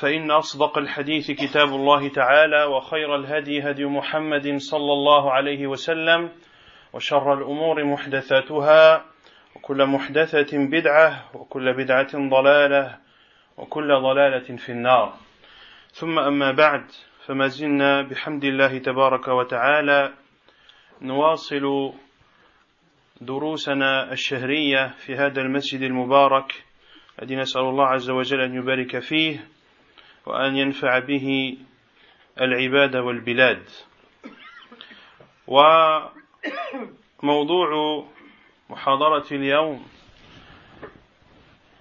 فإن أصدق الحديث كتاب الله تعالى وخير الهدي هدي محمد صلى الله عليه وسلم وشر الأمور محدثاتها وكل محدثة بدعة وكل بدعة ضلالة وكل ضلالة في النار. ثم أما بعد فما زلنا بحمد الله تبارك وتعالى نواصل دروسنا الشهرية في هذا المسجد المبارك الذي نسأل الله عز وجل أن يبارك فيه. وأن ينفع به العباد والبلاد. وموضوع محاضرة اليوم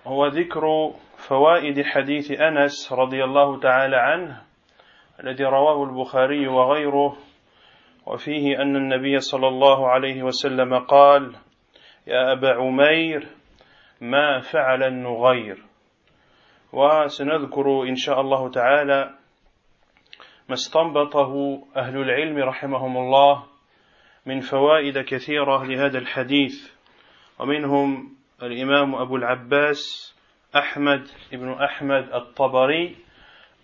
هو ذكر فوائد حديث أنس رضي الله تعالى عنه الذي رواه البخاري وغيره وفيه أن النبي صلى الله عليه وسلم قال يا أبا عمير ما فعل النغير؟ وسنذكر إن شاء الله تعالى ما استنبطه أهل العلم رحمهم الله من فوائد كثيرة لهذا الحديث ومنهم الإمام أبو العباس أحمد ابن أحمد الطبري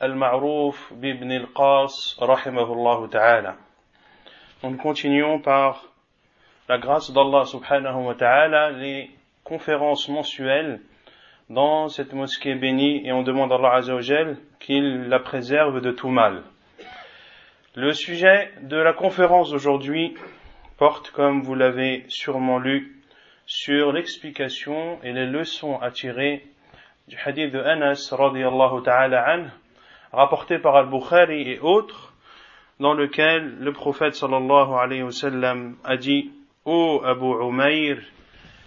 المعروف بابن القاس رحمه الله تعالى. Nous continuons par la grâce d'Allah subhanahu wa ta'ala les conférences mensuelles dans cette mosquée bénie et on demande à Allah qu'il la préserve de tout mal. Le sujet de la conférence d'aujourd'hui porte, comme vous l'avez sûrement lu, sur l'explication et les leçons à tirer du hadith de Anas radiallahu ta'ala rapporté par Al-Bukhari et autres, dans lequel le prophète sallallahu alayhi wa sallam a dit Ô oh Abu Umayr,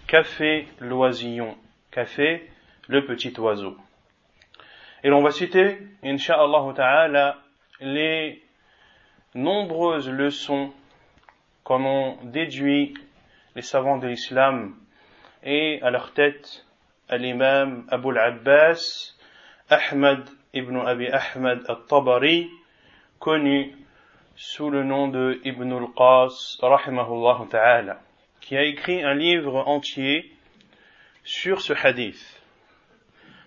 qu'a fait l'oisillon? Fait le petit oiseau Et l'on va citer, insha'Allah ta'ala, les nombreuses leçons qu'en ont déduit les savants de l'islam et à leur tête l'imam Abu al-Abbas Ahmad ibn Abi Ahmad al-Tabari connu sous le nom de Ibn al-Qas, rahimahullah ta'ala, qui a écrit un livre entier sur ce hadith.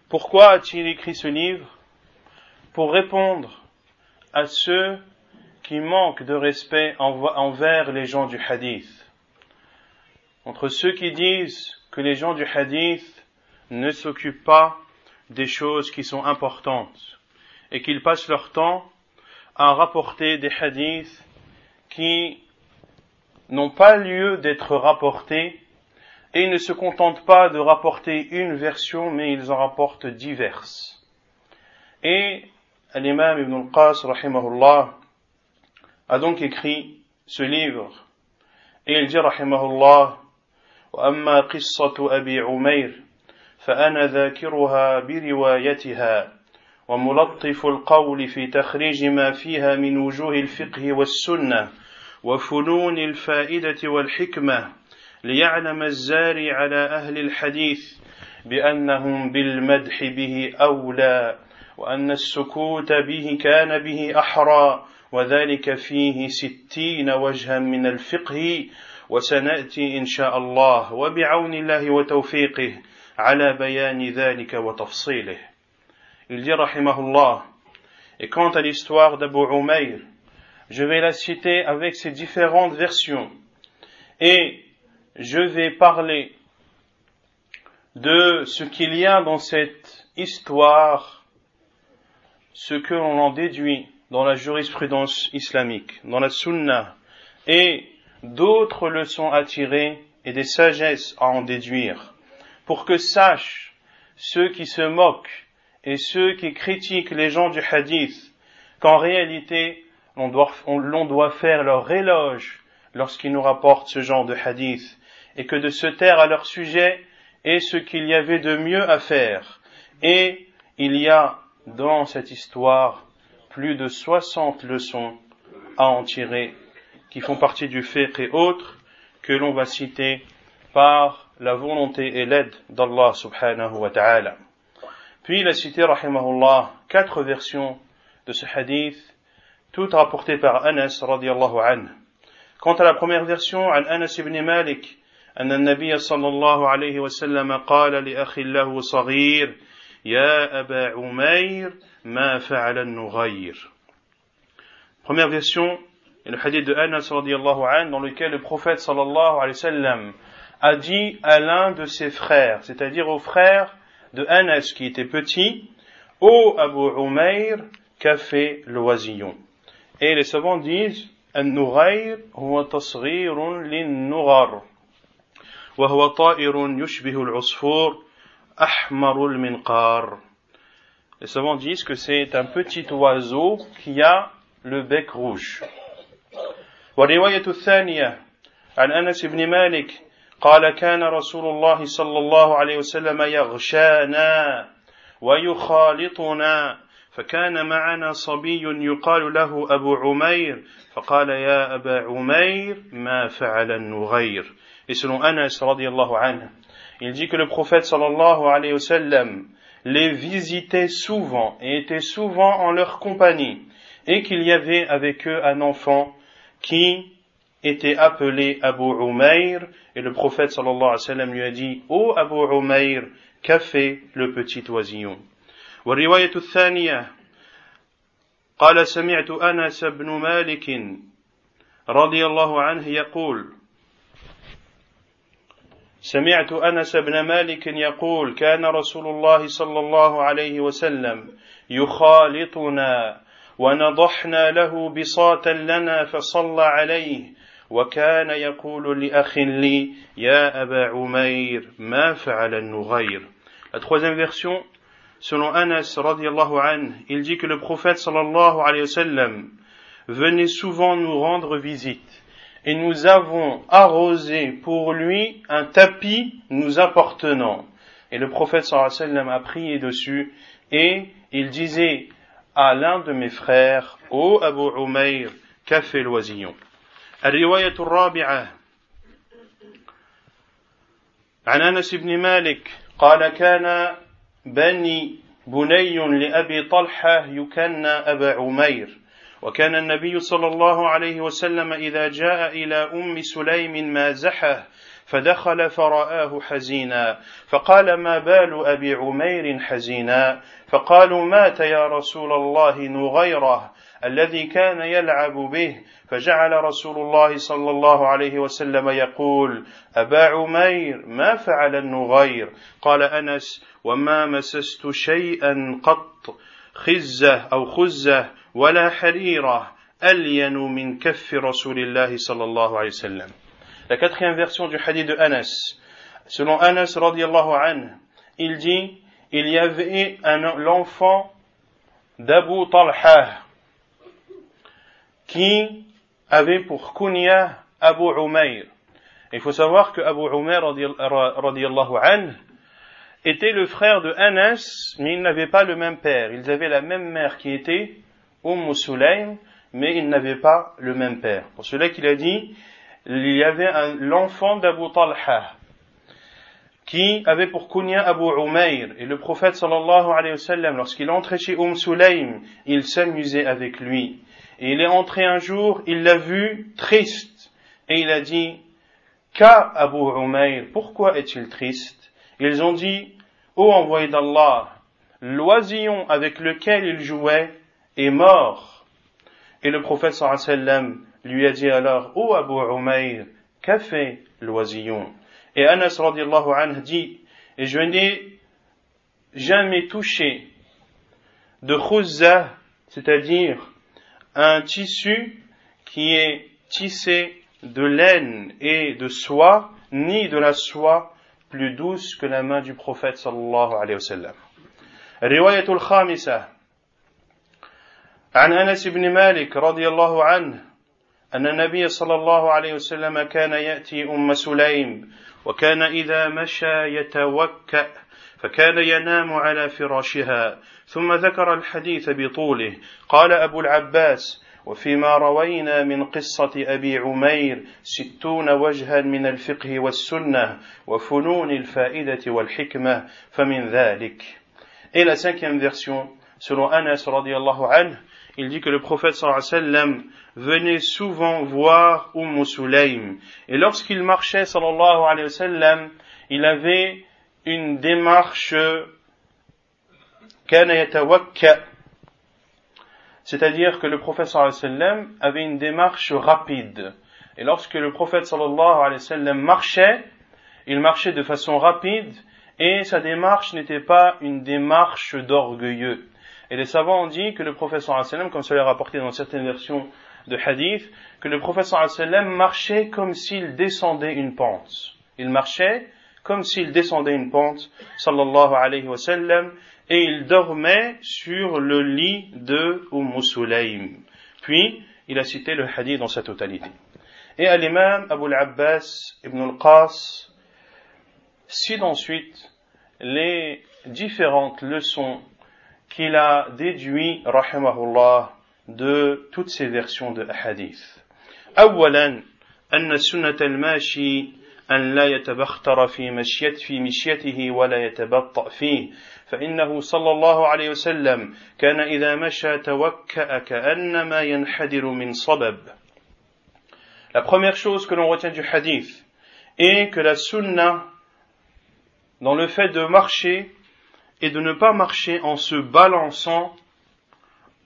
Pourquoi a-t-il écrit ce livre Pour répondre à ceux qui manquent de respect envers les gens du hadith. Entre ceux qui disent que les gens du hadith ne s'occupent pas des choses qui sont importantes et qu'ils passent leur temps à rapporter des hadiths qui n'ont pas lieu d'être rapportés et ils ne se contentent pas de rapporter une version mais ils en rapportent diverses. Et l'imam Ibn al-Qas rahimahullah a donc écrit ce livre et il dit rahimahullah وأما قصة أبي عمير فأنا ذاكرها بروايتها وملطف القول في تخريج ما فيها من وجوه الفقه والسنة وفنون الفائدة والحكمة ليعلم الزاري على أهل الحديث بأنهم بالمدح به أولى وأن السكوت به كان به أحرى وذلك فيه ستين وجها من الفقه وسنأتي إن شاء الله وبعون الله وتوفيقه على بيان ذلك وتفصيله. Il dit rahimahullah, et quant à l'histoire d'Abu Umayr, je vais la citer avec ses différentes versions, et je vais parler de ce qu'il y a dans cette histoire, ce que l'on en déduit dans la jurisprudence islamique, dans la sunna, et d'autres leçons à tirer et des sagesses à en déduire, pour que sachent ceux qui se moquent et ceux qui critiquent les gens du hadith qu'en réalité l'on doit, doit, faire leur éloge lorsqu'ils nous rapportent ce genre de hadith et que de se taire à leur sujet est ce qu'il y avait de mieux à faire. Et il y a dans cette histoire plus de 60 leçons à en tirer qui font partie du fait et autres que l'on va citer par la volonté et l'aide d'Allah subhanahu wa ta'ala. Puis il a cité, rahimahullah, quatre versions de ce hadith, toutes rapportées par Anas radiallahu anhu. Quant à la première version, Anas ibn Malik, أن النبي صلى الله عليه وسلم قال لأخ له صغير يا أبا عمير ما فعل النغير Première version, est le hadith de Anas radiallahu anhu dans lequel le prophète sallallahu alayhi wa sallam a dit à l'un de ses frères, c'est-à-dire au frère de Anas qui était petit, Ô Abu Umayr, qu'a fait l'oisillon Et les savants disent, النغير هو تصغير للنغر وهو طائر يشبه العصفور أحمر المنقار Les savants disent que c'est un petit oiseau qui a le bec rouge. والرواية الثانية عن أنس بن مالك قال كان رسول الله صلى الله عليه وسلم يغشانا ويخالطنا فكان معنا صبي يقال له أبو عمير فقال يا أبا عمير ما فعل النغير Et selon Anas radiallahu anhu, il dit que le prophète sallallahu alayhi wa sallam les visitait souvent et était souvent en leur compagnie et qu'il y avait avec eux un enfant qui était appelé Abu Umayr et le prophète sallallahu alayhi wa sallam lui a dit Ô oh Abu Umayr, qu'a fait le petit oisillon والرواية الثانية قال سمعت أنس بن مالك رضي الله عنه يقول سمعت أنس بن مالك يقول كان رسول الله صلى الله عليه وسلم يخالطنا ونضحنا له بصاتا لنا فصلى عليه وكان يقول لأخ لي يا أبا عمير ما فعل النغير؟ الثالثه فيرسون selon انس رضي الله عنه il dit que le prophète صلى الله عليه وسلم venait souvent nous rendre visite. et nous avons arrosé pour lui un tapis nous appartenant. Et le prophète sallallahu alayhi wa sallam a prié dessus et il disait à l'un de mes frères, Ô Abu Umayr, qu'a fait l'oisillon الرواية الرابعة عن أنس بن مالك قال كان بني بني لأبي طلحة يكنى أبا عمير وكان النبي صلى الله عليه وسلم إذا جاء إلى أم سليم مازحه فدخل فرآه حزينا فقال ما بال أبي عمير حزينا؟ فقالوا مات يا رسول الله نغيره الذي كان يلعب به فجعل رسول الله صلى الله عليه وسلم يقول أبا عمير ما فعل النغير؟ قال أنس وما مسست شيئا قط خزة أو خزة ولا حريرة ألين من كف رسول الله صلى الله عليه وسلم La quatrième version du hadith de Anas. Selon Anas radiallahu anhu, il dit, il y avait l'enfant d'Abu Talha qui avait pour kunya Abu Umayr. Il faut savoir que Abu Umayr radiallahu anhu était le frère de Anas, mais ils n'avaient pas le même père. Ils avaient la même mère qui était Umm Sulaym, mais ils n'avaient pas le même père. Pour cela qu'il a dit, il y avait l'enfant d'Abu Talha qui avait pour kunya Abu Umayr. Et le prophète sallallahu alayhi wa sallam lorsqu'il entrait chez Umm Sulaym il s'amusait avec lui. Et il est entré un jour il l'a vu triste. Et il a dit qu'a Abu Umayr pourquoi est-il triste? Ils ont dit ô envoyé d'Allah l'oisillon avec lequel il jouait est mort. Et le prophète sallam lui a dit alors, Ô Abu Umayr, qu'a fait l'oisillon? Et Anas radiallahu anhu dit, et je n'ai jamais touché de khuzza, c'est-à-dire un tissu qui est tissé de laine et de soie, ni de la soie plus douce que la main du prophète sallallahu alayhi wa sallam. عن أنس بن مالك رضي الله عنه أن النبي صلى الله عليه وسلم كان يأتي أم سليم وكان إذا مشى يتوكأ فكان ينام على فراشها. ثم ذكر الحديث بطوله. قال أبو العباس وفيما روينا من قصة أبي عمير ستون وجها من الفقه والسنة وفنون الفائدة والحكمة فمن ذلك. Et la cinquième version, selon Anas radiallahu anhu, il dit que le prophète sallallahu alayhi wa sallam venait souvent voir Umm Sulaym. Et lorsqu'il marchait sallallahu alayhi wasallam il avait une démarche c'est-à-dire que le prophète sallallahu alayhi wa sallam avait une démarche rapide. Et lorsque le prophète sallallahu alayhi wasallam marchait, il marchait de façon rapide et sa démarche n'était pas une démarche d'orgueilleux. Et les savants ont dit que le wa sallam, comme cela est rapporté dans certaines versions de hadith, que le wa sallam marchait comme s'il descendait une pente. Il marchait comme s'il descendait une pente, sallallahu alayhi wa sallam, et il dormait sur le lit de Umm Sulaym. Puis, il a cité le hadith dans sa totalité. Et à l'imam Abu al-Abbas ibn al-Qas cite ensuite les différentes leçons qu'il a déduit, rahimahullah, de toutes ces versions de hadith. أولا أن سنة الماشي أن لا يتبختر في مشيت في مشيته ولا يتبطأ فيه فإنه صلى الله عليه وسلم كان إذا مشى توكأ كأنما ينحدر من صبب La première chose que l'on retient du hadith est que la sunna, dans le fait de marcher, et de ne pas marcher en se balançant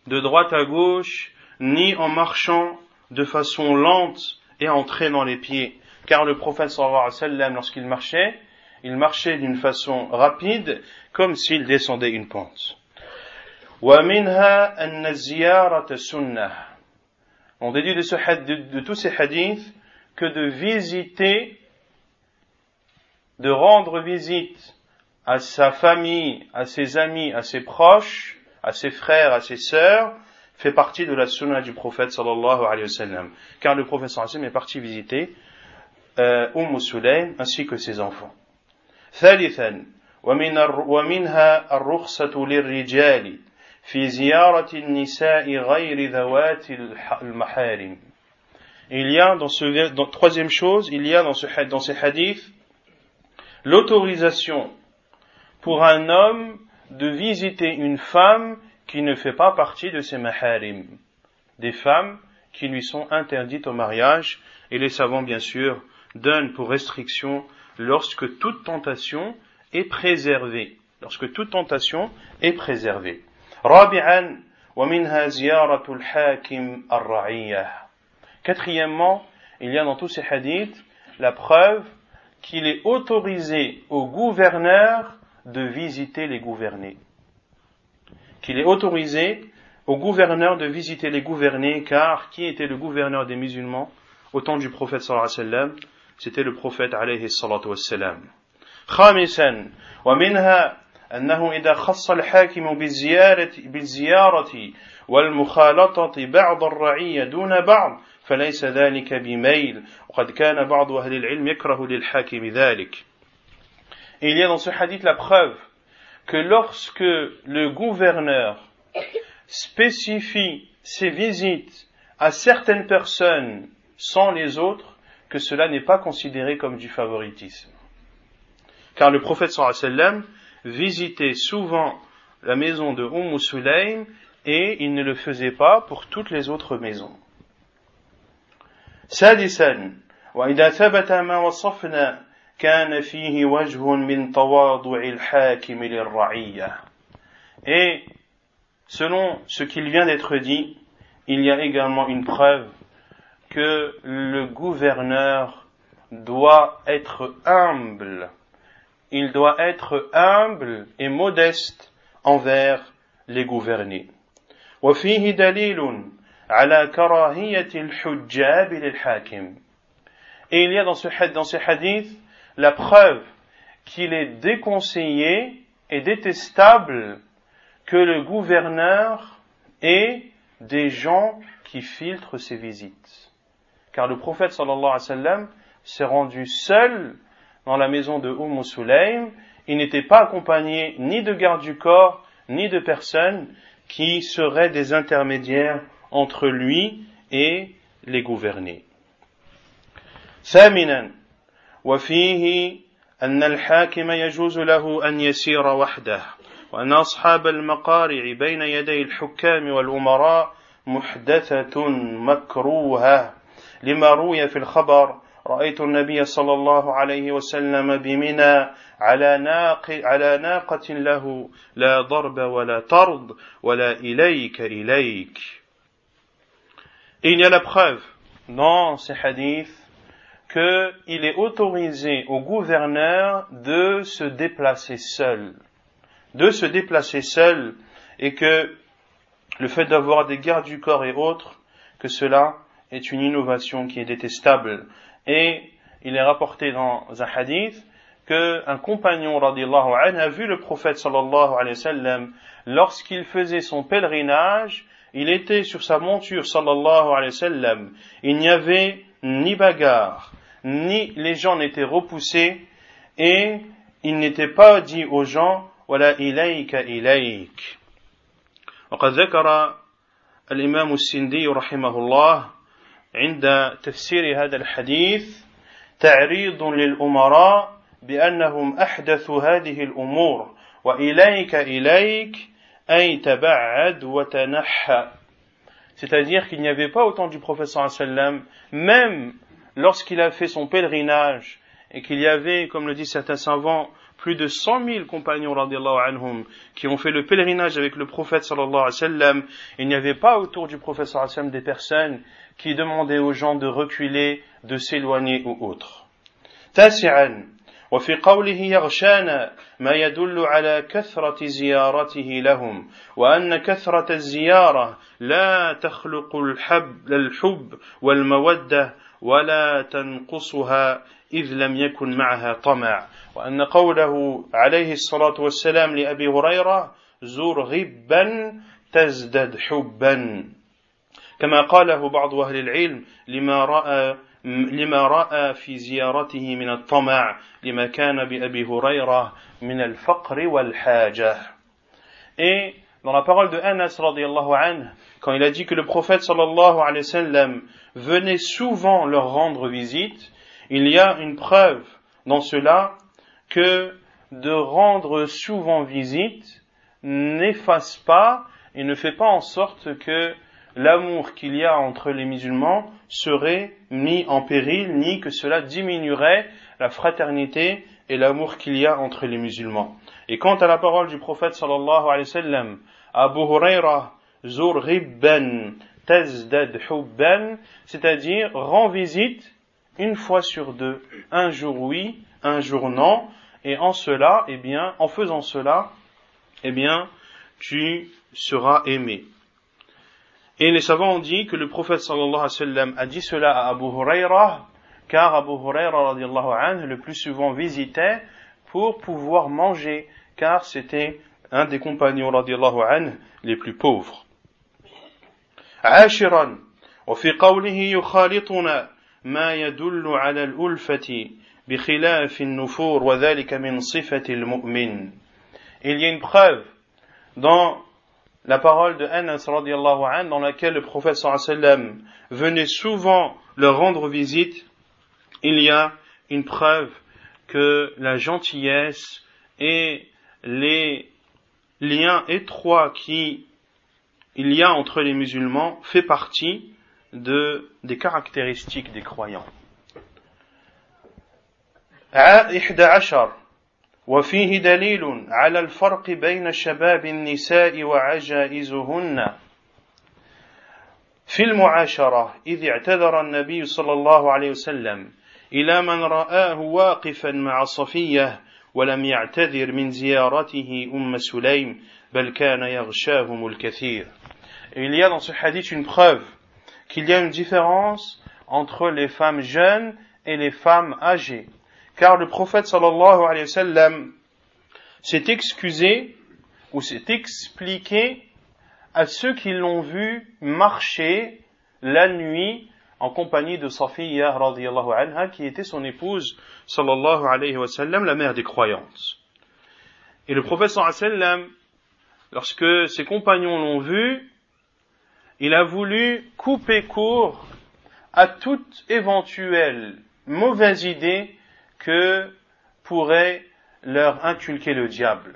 de droite à gauche, ni en marchant de façon lente et en traînant les pieds. Car le prophète sallallahu alayhi wa lorsqu'il marchait, il marchait d'une façon rapide, comme s'il descendait une pente. On déduit de, de tous ces hadiths que de visiter, de rendre visite à sa famille, à ses amis, à ses proches, à ses frères, à ses sœurs, fait partie de la sunna du prophète sallallahu alayhi wa sallam. Car le prophète sallallahu alayhi wa sallam est parti visiter euh, Umm Sulaym ainsi que ses enfants. ثالثا ومن ومنها الرخصة للرجال في زيارة النساء غير ذوات المحارم. Il y a dans ce dans, troisième chose, il y a dans ce dans ces hadiths l'autorisation pour un homme de visiter une femme qui ne fait pas partie de ses maharim, des femmes qui lui sont interdites au mariage, et les savants bien sûr donne pour restriction lorsque toute tentation est préservée. Lorsque toute tentation est préservée. Quatrièmement, il y a dans tous ces hadiths la preuve qu'il est autorisé au gouverneur de visiter les gouvernés. Qu'il est autorisé au gouverneur de visiter les gouvernés, car qui était le gouverneur des musulmans au temps du prophète sallallahu alayhi wa sallam c'était le prophète عليه الصلاة والسلام خامسا ومنها أنه إذا خص الحاكم بالزيارة, بالزيارة والمخالطة بعض الرعية دون بعض فليس ذلك بميل وقد كان بعض أهل العلم يكره للحاكم ذلك Et il y a dans ce hadith la preuve que lorsque le gouverneur spécifie ses visites à certaines personnes sans les autres, que cela n'est pas considéré comme du favoritisme. Car le prophète sallam visitait souvent la maison de Umm Sulaym et il ne le faisait pas pour toutes les autres maisons. سادسا وإذا ثبت ما وصفنا كان فيه وجه من تواضع الحاكم للرعية Et selon ce qu'il vient d'être dit, il y a également une preuve que le gouverneur doit être humble. Il doit être humble et modeste envers les gouvernés. وفيه دليل على كراهية الحجاب للحاكم. Et il y a dans ce, dans ce hadith la preuve qu'il est déconseillé et détestable que le gouverneur ait des gens qui filtrent ses visites car le prophète sallallahu alayhi wa sallam s'est rendu seul dans la maison de Umm Sulaym. Il n'était pas accompagné ni de garde du corps, ni de personnes qui seraient des intermédiaires entre lui et les gouvernés. وفيه أن الحاكم يجوز له أن يسير وحده وأن أصحاب المقارع بين يدي الحكام والأمراء محدثة مكروهة. لما روي في الخبر رأيت النبي صلى الله عليه وسلم بمنى على ناق على ناقة له لا ضرب ولا طرد ولا إليك إليك. Il y a preuve. Dans ces hadiths qu'il est autorisé au gouverneur de se déplacer seul, de se déplacer seul, et que le fait d'avoir des gardes du corps et autres, que cela est une innovation qui est détestable. Et il est rapporté dans un hadith qu'un compagnon a vu le prophète sallallahu alayhi wa lorsqu'il faisait son pèlerinage, il était sur sa monture sallallahu alayhi wa. Il n'y avait ni bagarre, ni les gens n'étaient repoussés et il n'était pas dit aux gens voilà ilayka ilayk. وقد ذكر الإمام السندي رحمه الله عند تفسير هذا الحديث تعريض للأمراء بأنهم أحدثوا هذه الأمور وإليك إليك أي تبعد وتنحى C'est-à-dire qu'il n'y avait pas autant du prophète sallam, même lorsqu'il a fait son pèlerinage et qu'il y avait, comme le disent certains savants, plus de cent mille compagnons anhum, qui ont fait le pèlerinage avec le prophète sallallahu alayhi wa sallam, il n'y avait pas autour du prophète sallallahu alayhi wa sallam des personnes qui demandaient aux gens de reculer, de s'éloigner ou autre. تاسعا وفي قوله يغشانا ما يدل على كثرة زيارته لهم وأن كثرة الزيارة لا تخلق الحب الحب والمودة ولا تنقصها إذ لم يكن معها طمع. وأن قوله عليه الصلاة والسلام لأبي هريرة زور غبا تزدد حبا. كما قاله بعض أهل العلم لما رأى لما رأى في زيارته من الطمع لما كان بأبي هريرة من الفقر والحاجة. Et dans la parole de Anas radiallahu anhu, quand il a dit que le prophète sallallahu alayhi wa sallam venait souvent leur rendre visite, il y a une preuve dans cela que de rendre souvent visite n'efface pas et ne fait pas en sorte que l'amour qu'il y a entre les musulmans serait mis en péril, ni que cela diminuerait la fraternité et l'amour qu'il y a entre les musulmans. Et quant à la parole du prophète sallallahu alayhi wa sallam, Abu Huraira, zur ribban tazdad hubban, c'est-à-dire rend visite une fois sur deux, un jour oui, un jour non, et en cela, eh bien, en faisant cela, eh bien, tu seras aimé. Et les savants ont dit que le prophète sallallahu alayhi wa sallam a dit cela à Abu Huraira, car Abu Huraira radiallahu anhu le plus souvent visitait pour pouvoir manger, car c'était un des compagnons radiallahu anhu les plus pauvres. عاشرا وفي قوله يخالطنا ما يدل على الألفة بخلاف النفور وذلك من صفة المؤمن. Il y a une preuve dans la parole de Anas radiallahu anhu dans laquelle le prophète sallam venait souvent leur rendre visite, il y a une preuve que la gentillesse et les liens étroits qui il y a entre les musulmans fait partie de, des caractéristiques des croyants. وفيه دليل على الفرق بين شباب النساء وعجائزهن في المعاشرة إذ اعتذر النبي صلى الله عليه وسلم إلى من رآه واقفا مع صفية ولم يعتذر من زيارته أم سليم بل كان يغشاهم الكثير Il y a dans ce hadith une preuve qu'il y a une différence entre les femmes jeunes et les femmes âgées. car le prophète sallallahu alayhi wa sallam s'est excusé ou s'est expliqué à ceux qui l'ont vu marcher la nuit en compagnie de Safiya radiallahu anha qui était son épouse sallallahu alayhi wa la mère des croyantes. Et le prophète sallam lorsque ses compagnons l'ont vu il a voulu couper court à toute éventuelle mauvaise idée que pourrait leur inculquer le diable.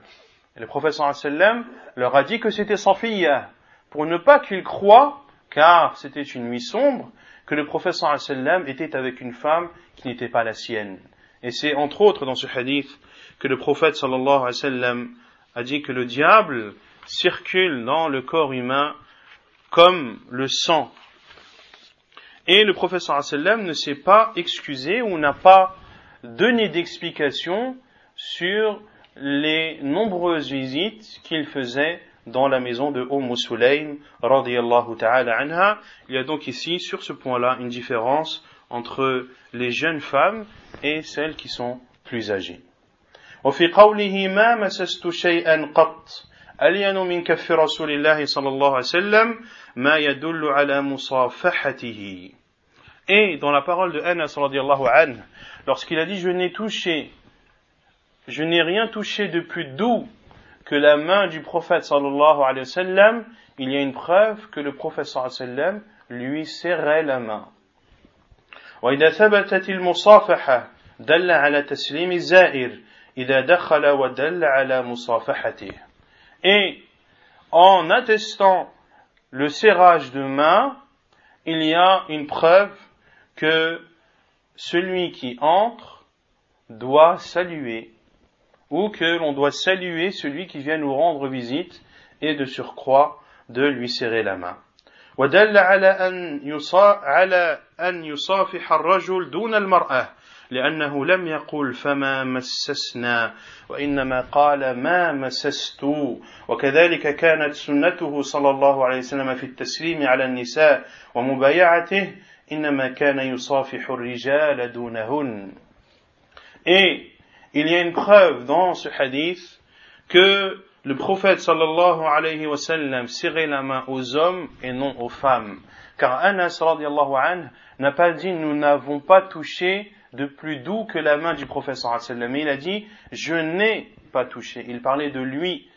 Et le professeur sallam leur a dit que c'était fille, pour ne pas qu'ils croient, car c'était une nuit sombre, que le professeur sallam était avec une femme qui n'était pas la sienne. Et c'est entre autres dans ce hadith que le prophète sallallahu alayhi wa sallam a dit que le diable circule dans le corps humain comme le sang. Et le professeur sallam ne s'est pas excusé ou n'a pas donné d'explication sur les nombreuses visites qu'il faisait dans la maison de Umm Sulaym radiyallahu ta'ala anha. Il y a donc ici, sur ce point-là, une différence entre les jeunes femmes et celles qui sont plus âgées. وفي قوله ما مسست شيئا قط ألين من كف رسول الله صلى الله عليه وسلم ما يدل على مصافحته Et dans la parole de Anas radiallahu anhu, lorsqu'il a dit je n'ai touché, je n'ai rien touché de plus doux que la main du prophète sallallahu alayhi wa sallam, il y a une preuve que le prophète sallallahu alayhi wa sallam lui serrait la main. وإذا ثبتت المصافحة دل على تسليم الزائر إذا دخل ودل على مصافحته. Et en attestant le serrage de main, il y a une preuve que celui qui entre doit saluer, ou que l'on doit saluer celui qui vient nous rendre visite, et de surcroît de lui serrer la main. ودل على أن على أن يصافح الرجل دون المرأة لأنه لم يقل فما مسسنا وإنما قال ما مسست وكذلك كانت سنته صلى الله عليه وسلم في التسليم على النساء ومبايعته إنما كان يصافح الرجال دونهن Et il y a une preuve dans ce hadith que le prophète sallallahu alayhi wa sallam serrait la main aux hommes et non aux femmes. Car Anas radiallahu anhu n'a pas dit nous n'avons pas touché de plus doux que la main du prophète sallallahu alayhi wa sallam. Il a dit je n'ai pas touché. Il parlait de lui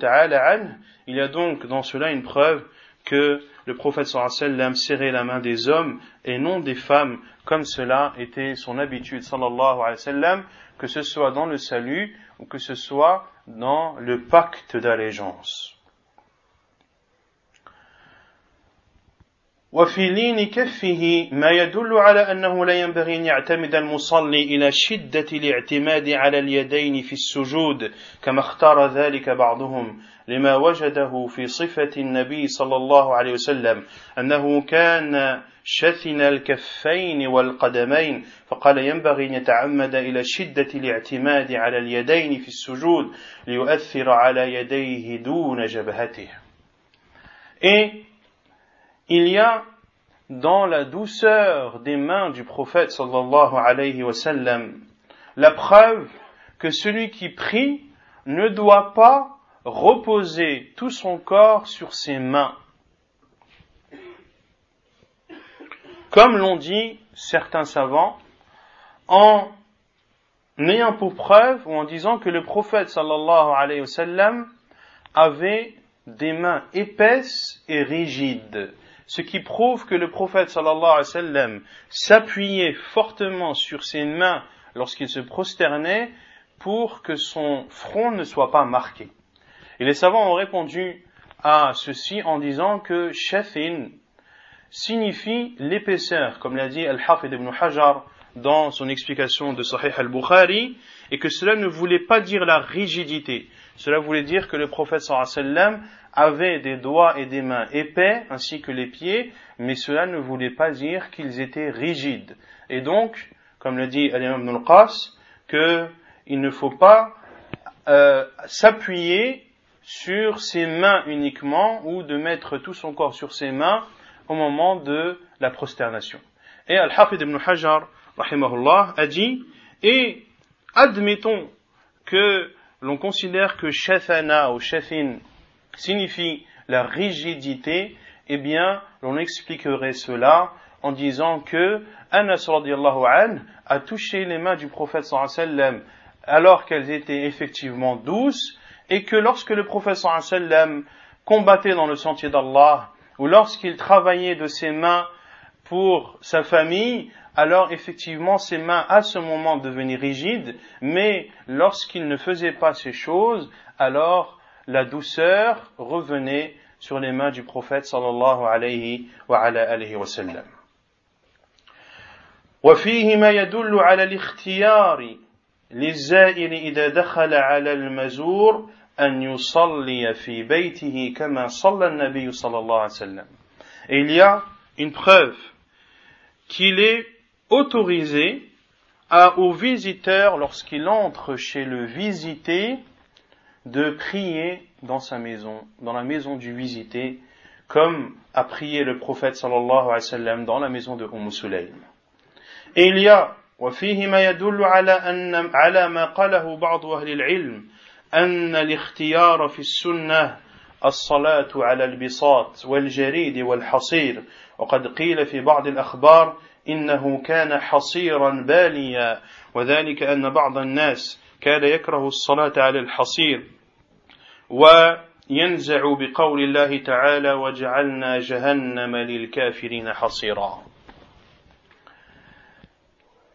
ta'ala. Il y a donc dans cela une preuve que le prophète sallallahu alayhi wa sallam serrait la main des hommes et non des femmes comme cela était son habitude sallallahu alayhi wa que ce soit dans le salut ou que ce soit dans le pacte d'allégeance. وفي لين كفه ما يدل على أنه لا ينبغي أن يعتمد المصلي إلى شدة الاعتماد على اليدين في السجود كما اختار ذلك بعضهم لما وجده في صفة النبي صلى الله عليه وسلم أنه كان شثن الكفين والقدمين فقال ينبغي أن يتعمد إلى شدة الاعتماد على اليدين في السجود ليؤثر على يديه دون جبهته. Et il y a dans la douceur des mains du prophète sallallahu alayhi la preuve que celui qui prie ne doit pas reposer tout son corps sur ses mains. Comme l'ont dit certains savants, en ayant pour preuve ou en disant que le prophète sallallahu alayhi wa sallam avait des mains épaisses et rigides, ce qui prouve que le prophète sallallahu alayhi wa sallam s'appuyait fortement sur ses mains lorsqu'il se prosternait pour que son front ne soit pas marqué. Et les savants ont répondu à ceci en disant que shafin signifie l'épaisseur, comme l'a dit Al-Hafid ibn Hajar dans son explication de Sahih al-Bukhari, et que cela ne voulait pas dire la rigidité. Cela voulait dire que le prophète sallam avait des doigts et des mains épais, ainsi que les pieds, mais cela ne voulait pas dire qu'ils étaient rigides. Et donc, comme le dit Al-Imam al-Qas, qu'il ne faut pas euh, s'appuyer sur ses mains uniquement ou de mettre tout son corps sur ses mains au moment de la prosternation. Et Al-Hafid ibn Hajar, rahimahullah, a dit, et admettons que l'on considère que shathana ou shathin signifie la rigidité, eh bien, l'on expliquerait cela en disant que Anas an a touché les mains du prophète sallam alors qu'elles étaient effectivement douces et que lorsque le prophète sallam combattait dans le sentier d'Allah ou lorsqu'il travaillait de ses mains pour sa famille, alors effectivement ses mains à ce moment devenaient rigides, mais lorsqu'il ne faisait pas ces choses, alors la douceur revenait sur les mains du prophète sallallahu alayhi wa ala alayhi wa sallam. وفيه ما يدل على الاختيار للزائر إذا دخل على المزور أن يصلي في بيته كما صلى النبي صلى الله عليه وسلم. Et il y a une preuve qu'il est autorisé à, au visiteur, lorsqu'il entre chez le visité, de prier dans sa maison, dans la maison du visité, comme a prié le prophète sallallahu alayhi wa sallam dans la maison de Umm Sulaym. Et il y a وفيه ما يدل على أن على ما قاله بعض أهل العلم أن الاختيار في السنة الصلاة على البساط والجريد والحصير وقد قيل في بعض الأخبار إنه كان حصيرا باليا وذلك أن بعض الناس كان يكره الصلاة على الحصير وينزع بقول الله تعالى وجعلنا جهنم للكافرين حصيرا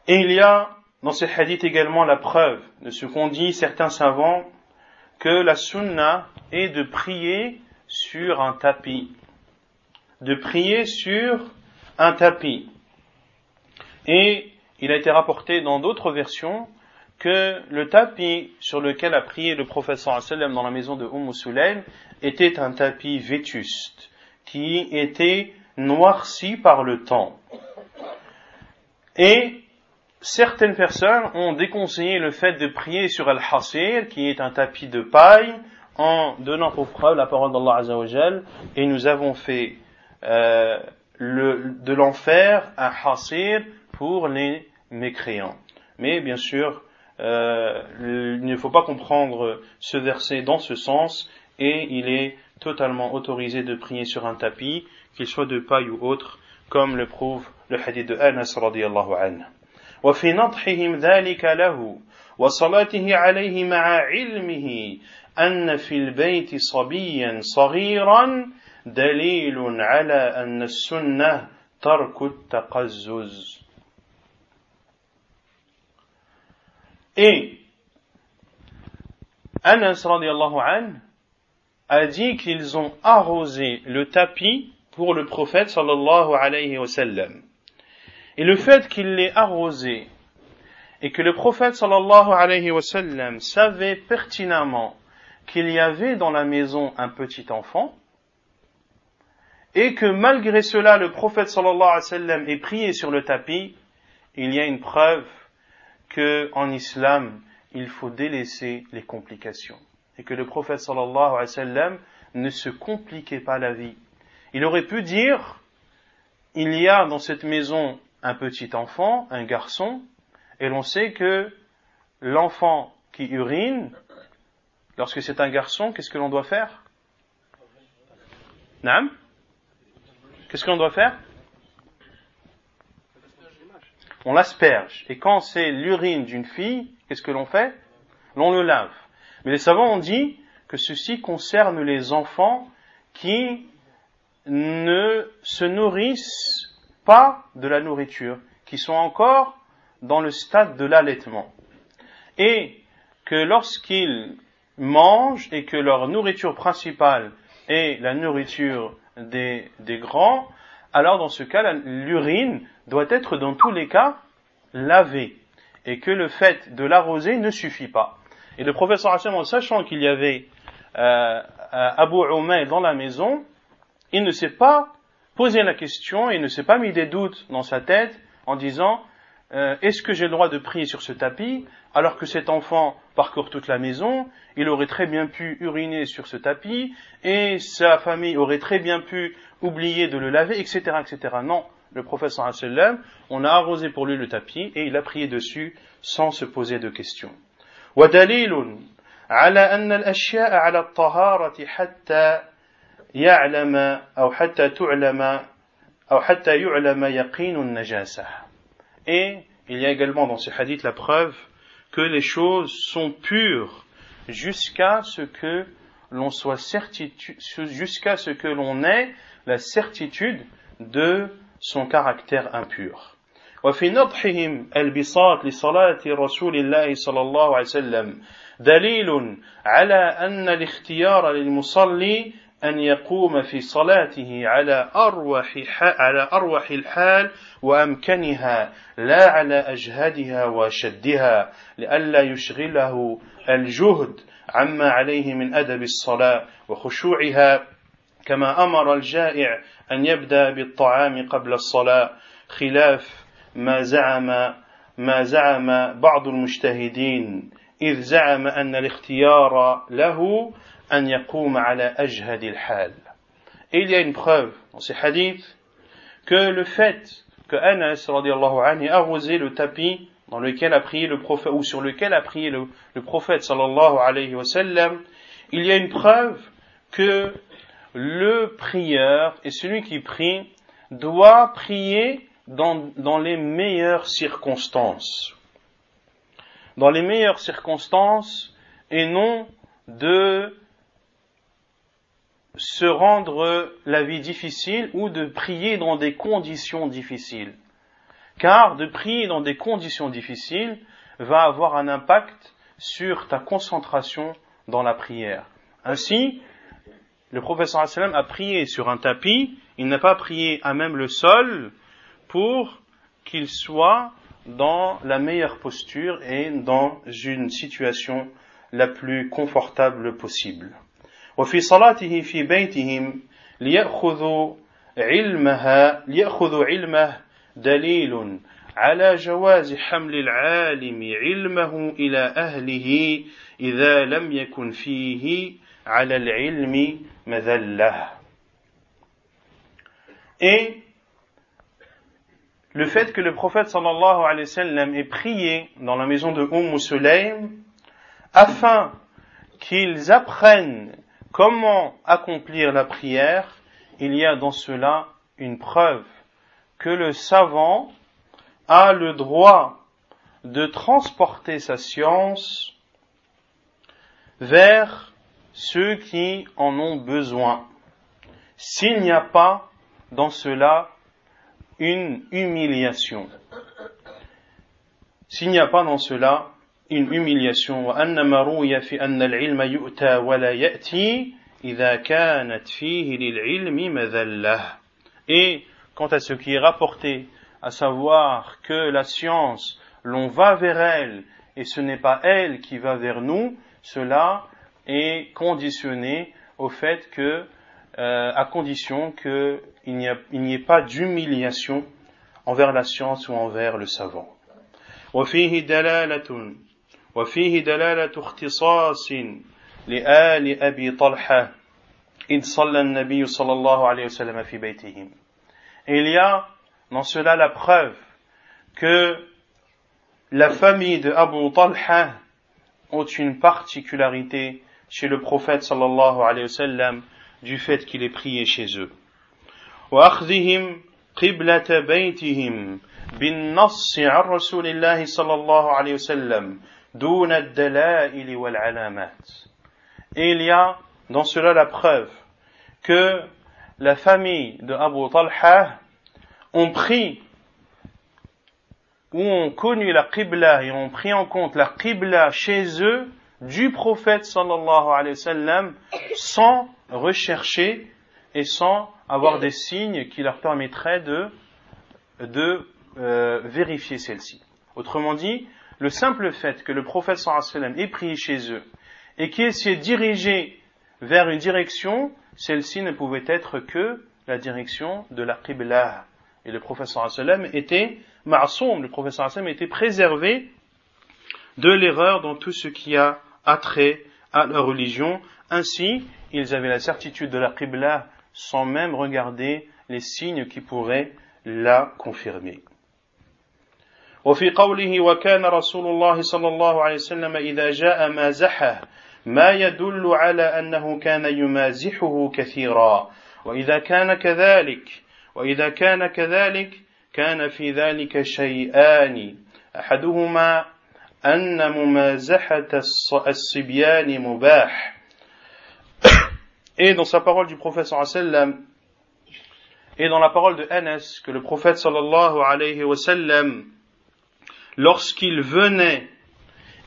Et il y a dans ces hadiths également la preuve de ce qu'ont dit certains savants que la sunna est de prier sur un tapis. De prier sur un tapis. Et il a été rapporté dans d'autres versions que le tapis sur lequel a prié le professeur dans la maison de Umm Sulaym était un tapis vétuste qui était noirci par le temps. Et certaines personnes ont déconseillé le fait de prier sur Al-Hasir, qui est un tapis de paille, en donnant pour preuve la parole d'Allah Azzawajal, et nous avons fait euh, de l'enfer un Hasir pour les mécréants. Mais bien sûr, euh, il ne faut pas comprendre ce verset dans ce sens, et il est totalement autorisé de prier sur un tapis, qu'il soit de paille ou autre, comme le prouve le hadith de Anas radiallahu anhu. وفي نضحهم ذلك له وصلاته عليه مع علمه أن في البيت صبيا صغيرا دليل على أن السنة ترك التقزز Et Anas radiallahu anhu a dit qu'ils ont arrosé le tapis pour le prophète sallallahu alayhi wa. Et le fait qu'il l'ait arrosé et que le prophète sallallahu alayhi wa savait pertinemment qu'il y avait dans la maison un petit enfant et que malgré cela le prophète sallallahu alayhi wa sallam prié sur le tapis, il y a une preuve que en islam il faut délaisser les complications et que le prophète sallallahu alayhi wa sallam ne se compliquait pas la vie. Il aurait pu dire il y a dans cette maison un petit enfant, un garçon, et l'on sait que l'enfant qui urine, lorsque c'est un garçon, qu'est-ce que l'on doit faire? Nam Qu'est-ce que l'on doit faire? On l'asperge. Et quand c'est l'urine d'une fille, qu'est-ce que l'on fait? L'on le lave. Mais les savants ont dit que ceci concerne les enfants qui ne se nourrissent pas de la nourriture, qui sont encore dans le stade de l'allaitement. Et que lorsqu'ils mangent et que leur nourriture principale est la nourriture des, des grands, alors dans ce cas, l'urine doit être dans tous les cas lavée et que le fait de l'arroser ne suffit pas. Et le professeur Hassan, en sachant qu'il y avait euh, Abu Umayr dans la maison, il ne s'est pas posé la question et ne s'est pas mis des doutes dans sa tête en disant euh, est-ce que j'ai le droit de prier sur ce tapis alors que cet enfant parcourt toute la maison, il aurait très bien pu uriner sur ce tapis et sa famille aurait très bien pu oublier de le laver, etc., etc. Non, le professeur sallam, on a arrosé pour lui le tapis et il a prié dessus sans se poser de questions. يعلم أو حتى تعلم أو حتى يعلم يقين النجاسة Et il y a également dans ce hadith la preuve que les choses sont pures jusqu'à ce que l'on soit certitude, jusqu'à ce que l'on ait la certitude de son caractère impur. وفي نضحهم البساط لصلاة رسول الله صلى الله عليه وسلم دليل على أن الاختيار للمصلي أن يقوم في صلاته على أروح على أروح الحال وأمكنها لا على أجهدها وشدها لئلا يشغله الجهد عما عليه من أدب الصلاة وخشوعها كما أمر الجائع أن يبدأ بالطعام قبل الصلاة خلاف ما زعم ما زعم بعض المجتهدين إذ زعم أن الاختيار له أن يقوم على أجهد الحال. Et il y a une preuve dans ces hadiths que le fait que Anas anhu, ait arrosé le tapis dans lequel a prié le prophète ou sur lequel a prié le, le prophète sallallahu alayhi wa sallam, il y a une preuve que le prieur et celui qui prie doit prier dans, dans les meilleures circonstances. Dans les meilleures circonstances et non de se rendre la vie difficile ou de prier dans des conditions difficiles. Car de prier dans des conditions difficiles va avoir un impact sur ta concentration dans la prière. Ainsi, le professeur a prié sur un tapis, il n'a pas prié à même le sol pour qu'il soit dans la meilleure posture et dans une situation la plus confortable possible. وفي صلاته في بيتهم ليأخذوا علمها ليأخذوا علمه دليل على جواز حمل العالم علمه إلى أهله إذا لم يكن فيه على العلم مذلة. Et le fait que le prophète sallallahu alayhi wa sallam ait prié dans la maison de Umm Sulaym afin qu'ils apprennent comment accomplir la prière, il y a dans cela une preuve que le savant a le droit de transporter sa science vers ceux qui en ont besoin, s'il n'y a pas dans cela une humiliation. S'il n'y a pas dans cela une humiliation وأن ما روي في أن العلم يؤتى ولا يأتي إذا كانت فيه للعلم مذلة et quant à ce qui est rapporté à savoir que la science l'on va vers elle et ce n'est pas elle qui va vers nous cela est conditionné au fait que euh, à condition qu'il n'y ait pas d'humiliation envers la science ou envers le savant وفيه دلالة وفيه دلالة اختصاص لآل أبي طلحة إذ صلى النبي صلى الله عليه وسلم في بيتهم. Et il y a dans cela la preuve que la famille de Abu Talha ont une particularité chez le prophète sallallahu alayhi wa sallam du fait qu'il est prié chez eux. وأخذهم قبلة بيتهم بالنص عن رسول الله صلى الله عليه وسلم et il y a dans cela la preuve que la famille de Abu Talha ont pris ou ont connu la Qibla et ont pris en compte la Qibla chez eux du prophète sallallahu alayhi wa sallam sans rechercher et sans avoir des signes qui leur permettraient de, de euh, vérifier celle-ci. Autrement dit, le simple fait que le prophète sallam ait prié chez eux et qu'il s'est dirigé vers une direction, celle-ci ne pouvait être que la direction de la Qibla. Et le prophète sallam était ma'soum, le prophète sallam était préservé de l'erreur dans tout ce qui a attrait à leur religion. Ainsi, ils avaient la certitude de la Qibla sans même regarder les signes qui pourraient la confirmer. وفي قوله وكان رسول الله صلى الله عليه وسلم إذا جاء مازحه ما يدل على أنه كان يمازحه كثيرا وإذا كان كذلك وإذا كان كذلك كان في ذلك شيئان أحدهما أن ممازحة الصبيان مباح Et dans sa parole du prophète sallam, Et dans la parole de Anas, que le prophète sallallahu alayhi wa sallam, lorsqu'il venait,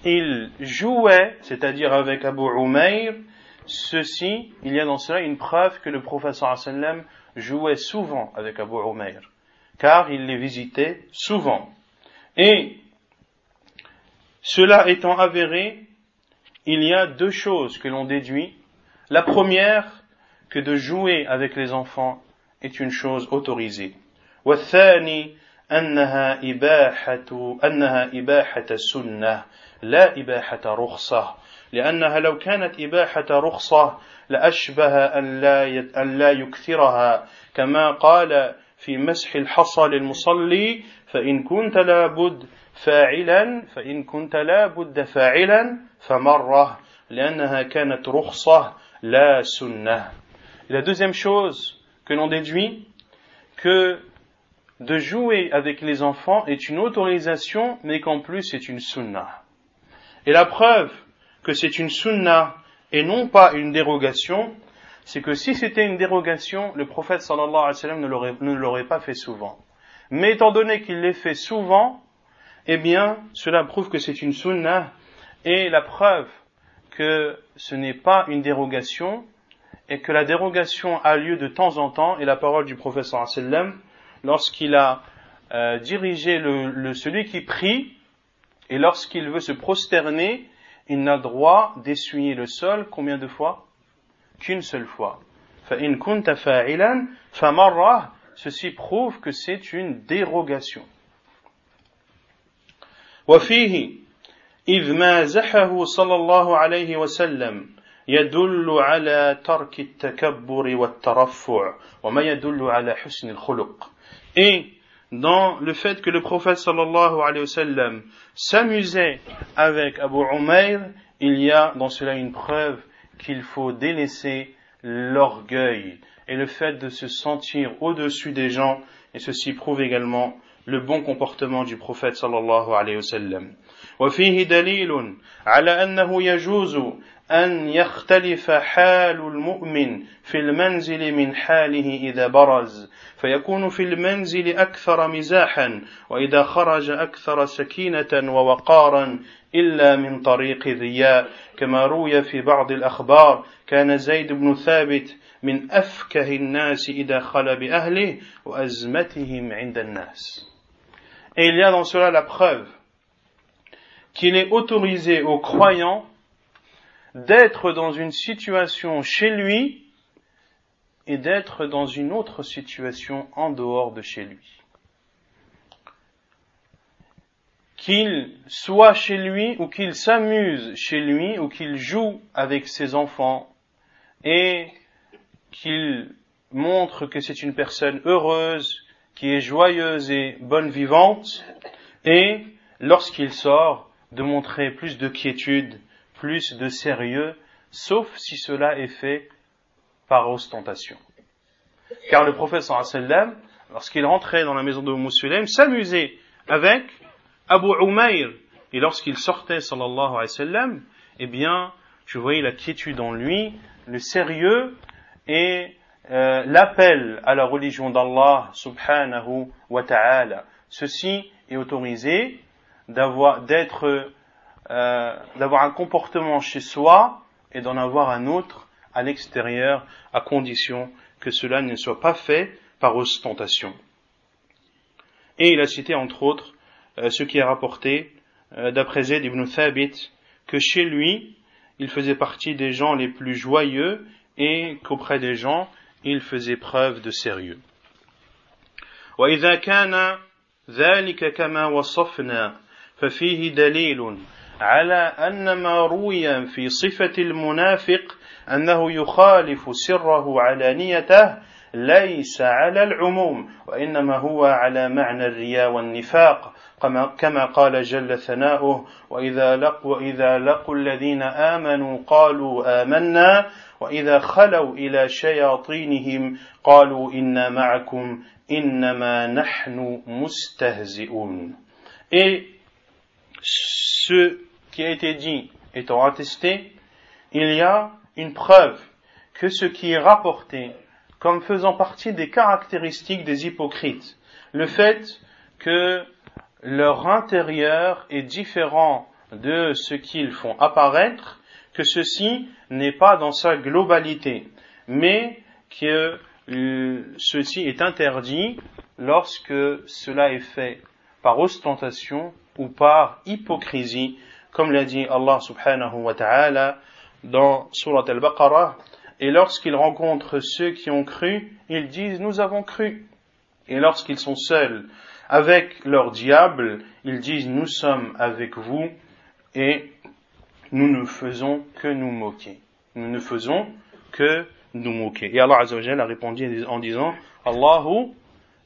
il jouait, c'est-à-dire avec Abu Umayr, ceci, il y a dans cela une preuve que le prophète sallallahu alayhi wa sallam jouait souvent avec Abu Umayr, car il les visitait souvent. Et cela étant avéré, il y a deux choses que l'on déduit. La première, que de jouer avec les enfants est une chose autorisée. والثاني أنها إباحة أنها إباحة سنة لا إباحة رخصة لأنها لو كانت إباحة رخصة لأشبه أن لا أن لا يكثرها كما قال في مسح الحصى للمصلي فإن كنت لابد فاعلا فإن كنت لابد فاعلا فمرة لأنها كانت رخصة لا سنة la deuxième chose que l'on déduit, que de jouer avec les enfants est une autorisation, mais qu'en plus c'est une sunna. Et la preuve que c'est une sunna et non pas une dérogation, c'est que si c'était une dérogation, le prophète sallallahu alayhi wa sallam ne l'aurait pas fait souvent. Mais étant donné qu'il l'ait fait souvent, eh bien, cela prouve que c'est une sunna et la preuve que ce n'est pas une dérogation, et que la dérogation a lieu de temps en temps, et la parole du professeur sallam, lorsqu'il a euh, dirigé celui qui prie, et lorsqu'il veut se prosterner, il n'a droit d'essuyer le sol combien de fois? Qu'une seule fois. Ceci prouve que c'est une dérogation وفيه إذ ما زحه صلى الله عليه وسلم يدل على ترك التكبر والترفع وما يدل على حسن الخلق et dans le fait que le prophète sallallahu alayhi wa sallam s'amusait avec Abu Umayr, il y a dans cela une preuve qu'il faut délaisser l'orgueil et le fait de se sentir au-dessus des gens, et ceci prouve également le bon comportement du prophète sallallahu alayhi wa sallam. وفيه دليل على أنه يجوز أن يختلف حال المؤمن في المنزل من حاله إذا برز فيكون في المنزل أكثر مزاحا وإذا خرج أكثر سكينة ووقارا إلا من طريق الرياء كما روي في بعض الأخبار كان زيد بن ثابت من أفكه الناس إذا خل بأهله وأزمتهم عند الناس Et il y a dans cela la preuve qu'il est autorisé aux croyants d'être dans une situation chez lui et d'être dans une autre situation en dehors de chez lui. Qu'il soit chez lui ou qu'il s'amuse chez lui ou qu'il joue avec ses enfants et qu'il montre que c'est une personne heureuse, qui est joyeuse et bonne vivante, et lorsqu'il sort, de montrer plus de quiétude, plus de sérieux, sauf si cela est fait par ostentation. Car le prophète sallam, lorsqu'il rentrait dans la maison de Moussulem, s'amusait avec Abu Umayr. Et lorsqu'il sortait, sallallahu alayhi wa sallam, eh bien, je voyais la quiétude en lui, le sérieux et euh, l'appel à la religion d'Allah subhanahu wa ta'ala. Ceci est autorisé euh, d'avoir un comportement chez soi et d'en avoir un autre à l'extérieur, à condition que cela ne soit pas fait par ostentation. Et il a cité entre autres euh, ce qui est rapporté d'après Zayd ibn Thabit que chez lui il faisait partie des gens les plus joyeux et qu'auprès des gens il faisait preuve de sérieux. ففيه دليل على أن ما روي في صفة المنافق أنه يخالف سره علانيته ليس على العموم وإنما هو على معنى الرياء والنفاق كما قال جل ثناؤه وإذا لقوا, وإذا لقوا الذين آمنوا قالوا آمنا وإذا خلوا إلى شياطينهم قالوا إنا معكم إنما نحن مستهزئون. Et ce qui a été dit étant attesté, il y a une preuve que ce qui est rapporté comme faisant partie des caractéristiques des hypocrites. Le fait que leur intérieur est différent de ce qu'ils font apparaître, que ceci n'est pas dans sa globalité, mais que euh, ceci est interdit lorsque cela est fait par ostentation ou par hypocrisie, comme l'a dit Allah subhanahu wa ta'ala dans Surat al-Baqarah, et lorsqu'ils rencontrent ceux qui ont cru, ils disent nous avons cru. Et lorsqu'ils sont seuls avec leur diable, ils disent nous sommes avec vous et nous ne faisons que nous moquer. Nous ne faisons que nous moquer. Et Allah Azzawajal a répondu en disant Allahu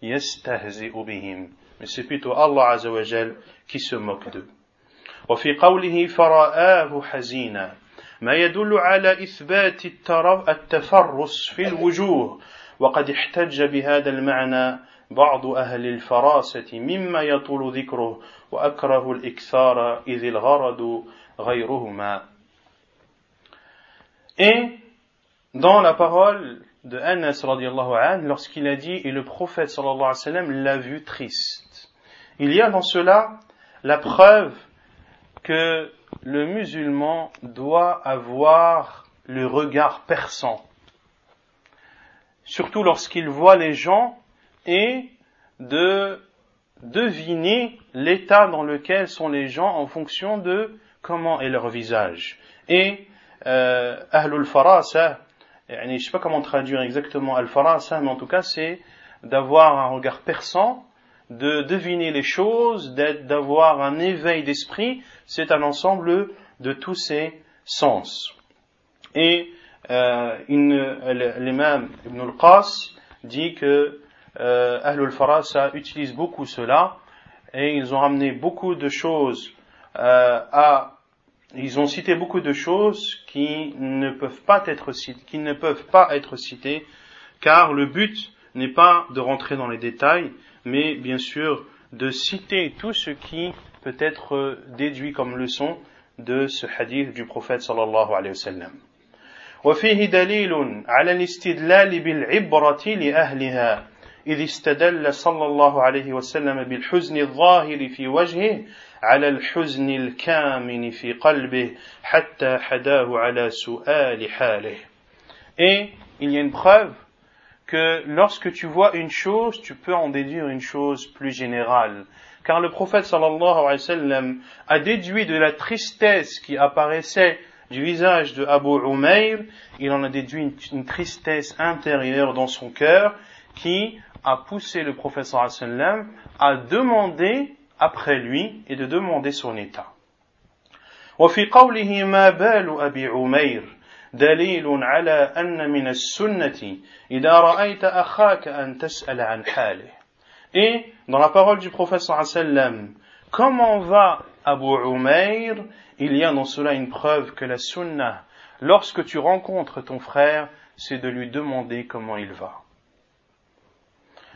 yastahzi'u bihim. Mais c'est plutôt Allah Azzawajal qui se moque d'eux. وفي قوله فرآه حزينا ما يدل على إثبات التفرس في الوجوه وقد احتج بهذا المعنى بعض أهل الفراسة مما يطول ذكره وأكره الإكثار إذ الغرض غيرهما Et dans la parole de Anas radiallahu anhu, lorsqu'il a dit, et le prophète sallallahu alayhi wa sallam l'a vu triste. Il y a dans cela la preuve que le musulman doit avoir le regard perçant, surtout lorsqu'il voit les gens et de deviner l'état dans lequel sont les gens en fonction de comment est leur visage. Et euh, Ahlul Farasa, je ne sais pas comment traduire exactement Al-Farasa, mais en tout cas c'est d'avoir un regard perçant de deviner les choses, d'avoir un éveil d'esprit, c'est un ensemble de tous ces sens. Et euh, l'imam Ibn al-Qas dit que euh, Ahlul Farasa utilise beaucoup cela et ils ont ramené beaucoup de choses euh, à ils ont cité beaucoup de choses qui ne peuvent pas être citées, qui ne peuvent pas être citées car le but n'est pas de rentrer dans les détails mais bien sûr de citer tout ce qui peut être déduit comme leçon de ce hadith du prophète sallallahu alayhi wa sallam. وفيه دليل على الاستدلال بالعبرة لأهلها إذ استدل صلى الله عليه وسلم بالحزن الظاهر في وجهه على الحزن الكامن في قلبه حتى حداه على سؤال حاله. Et il y a une preuve que lorsque tu vois une chose, tu peux en déduire une chose plus générale. Car le prophète sallallahu alayhi wa sallam a déduit de la tristesse qui apparaissait du visage de Abu Umayr, il en a déduit une, une tristesse intérieure dans son cœur qui a poussé le prophète sallallahu alayhi wa sallam à demander après lui et de demander son état. وفي قوله ما بال أبي عمير دليل على أن من السنة إذا رأيت أخاك أن تسأل عن حاله Et dans la parole du prophète sallam, comment va Abu Umayr Il y a dans cela une preuve que la sunnah, lorsque tu rencontres ton frère, c'est de lui demander comment il va.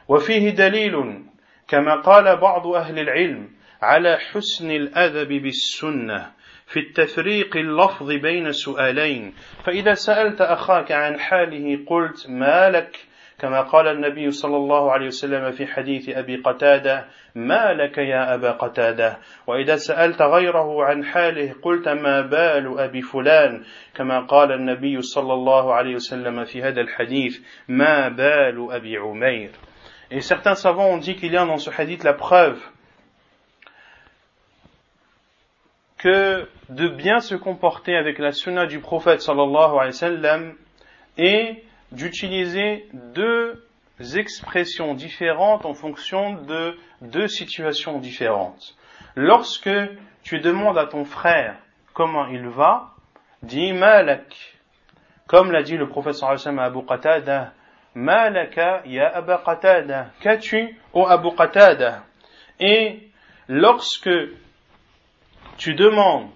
وفيه دليل كما قال بعض أهل العلم على حسن الأدب بالسنة في التفريق اللفظ بين سؤالين. فإذا سألت أخاك عن حاله قلت ما لك؟ كما قال النبي صلى الله عليه وسلم في حديث أبي قتادة ما لك يا أبا قتادة؟ وإذا سألت غيره عن حاله قلت ما بال أبي فلان؟ كما قال النبي صلى الله عليه وسلم في هذا الحديث ما بال أبي عمير. Et certains savants ont dit qu'il y a dans ce hadith la preuve que de bien se comporter avec la sunna du prophète sallallahu alayhi wa et d'utiliser deux expressions différentes en fonction de deux situations différentes. Lorsque tu demandes à ton frère comment il va, dis malak. Comme l'a dit le prophète sallallahu alayhi wa sallam à Abu Qatada, malaka ya Abu Qatada. Qu'as-tu, ô Abu Qatada? Et lorsque tu demandes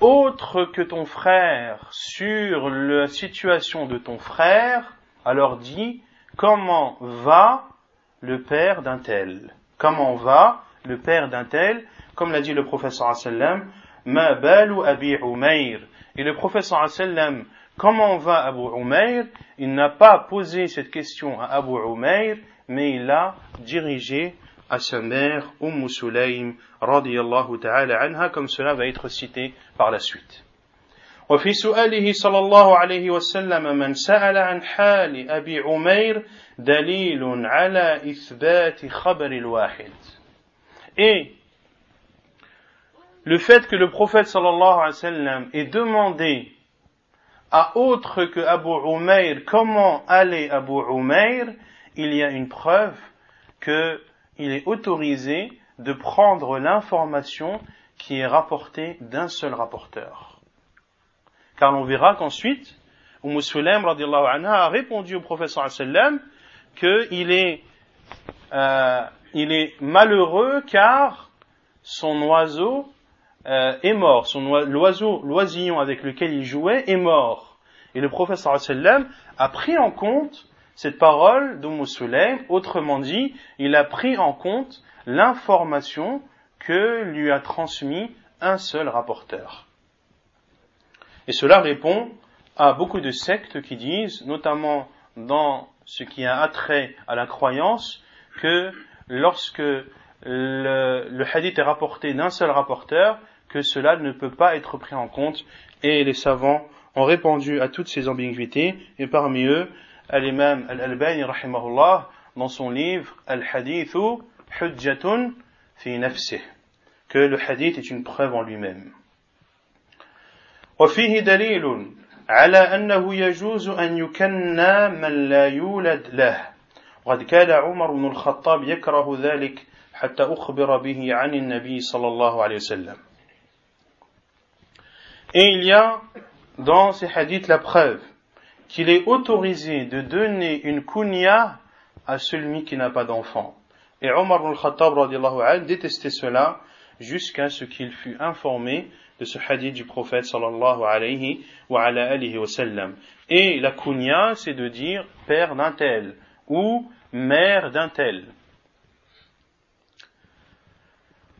autre que ton frère sur la situation de ton frère, alors dis comment va le père d'un tel? Comment va le père d'un tel? Comme l'a dit le professeur sallam, ma balu abi Umayr. Et le professeur sallam comment va Abu Umayr? Il n'a pas posé cette question à Abu Umayr, mais il l'a dirigé à sa mère, Umm Sulaym, radiyallahu ta'ala anha, comme cela va être cité par la suite. وفي سؤاله صلى الله عليه وسلم من سأل عن حال أبي عمير دليل على إثبات خبر الواحد. Et le fait que le prophète sallallahu alayhi wa sallam ait demandé à autre que Abu Umayr comment allait Abu Umayr, il y a une preuve qu'il est autorisé de prendre l'information qui est rapportée d'un seul rapporteur. Car on verra qu'ensuite, Umm Sulaim anha a répondu au prophète sallam qu'il est, euh, il est malheureux car son oiseau euh, est mort, son l'oiseau, l'oisillon avec lequel il jouait est mort. Et le prophète sallam a pris en compte cette parole Sulaim, autrement dit, il a pris en compte l'information que lui a transmis un seul rapporteur. Et cela répond à beaucoup de sectes qui disent, notamment dans ce qui a attrait à la croyance, que lorsque le, hadith est rapporté d'un seul rapporteur, que cela ne peut pas être pris en compte, et les savants ont répondu à toutes ces ambiguïtés, et parmi eux, l'imam Al-Albani, rahimahullah, dans son livre Al-Hadithu Hujjatun fi nafsih, que le hadith est une preuve en lui-même. وفيه دليل على أنه يجوز أن يكنى من لا يولد له وقد كان عمر بن الخطاب يكره ذلك حتى أخبر به عن النبي صلى الله عليه وسلم Et il y a dans ces hadiths la preuve qu'il est autorisé de donner une kunya à celui qui n'a pas d'enfant. Et Omar ibn al-Khattab détestait cela jusqu'à ce qu'il fût informé de ce hadith du prophète sallallahu alayhi wa ala alihi wa sallam. Et la kunya, c'est de dire père d'un tel ou mère d'un tel.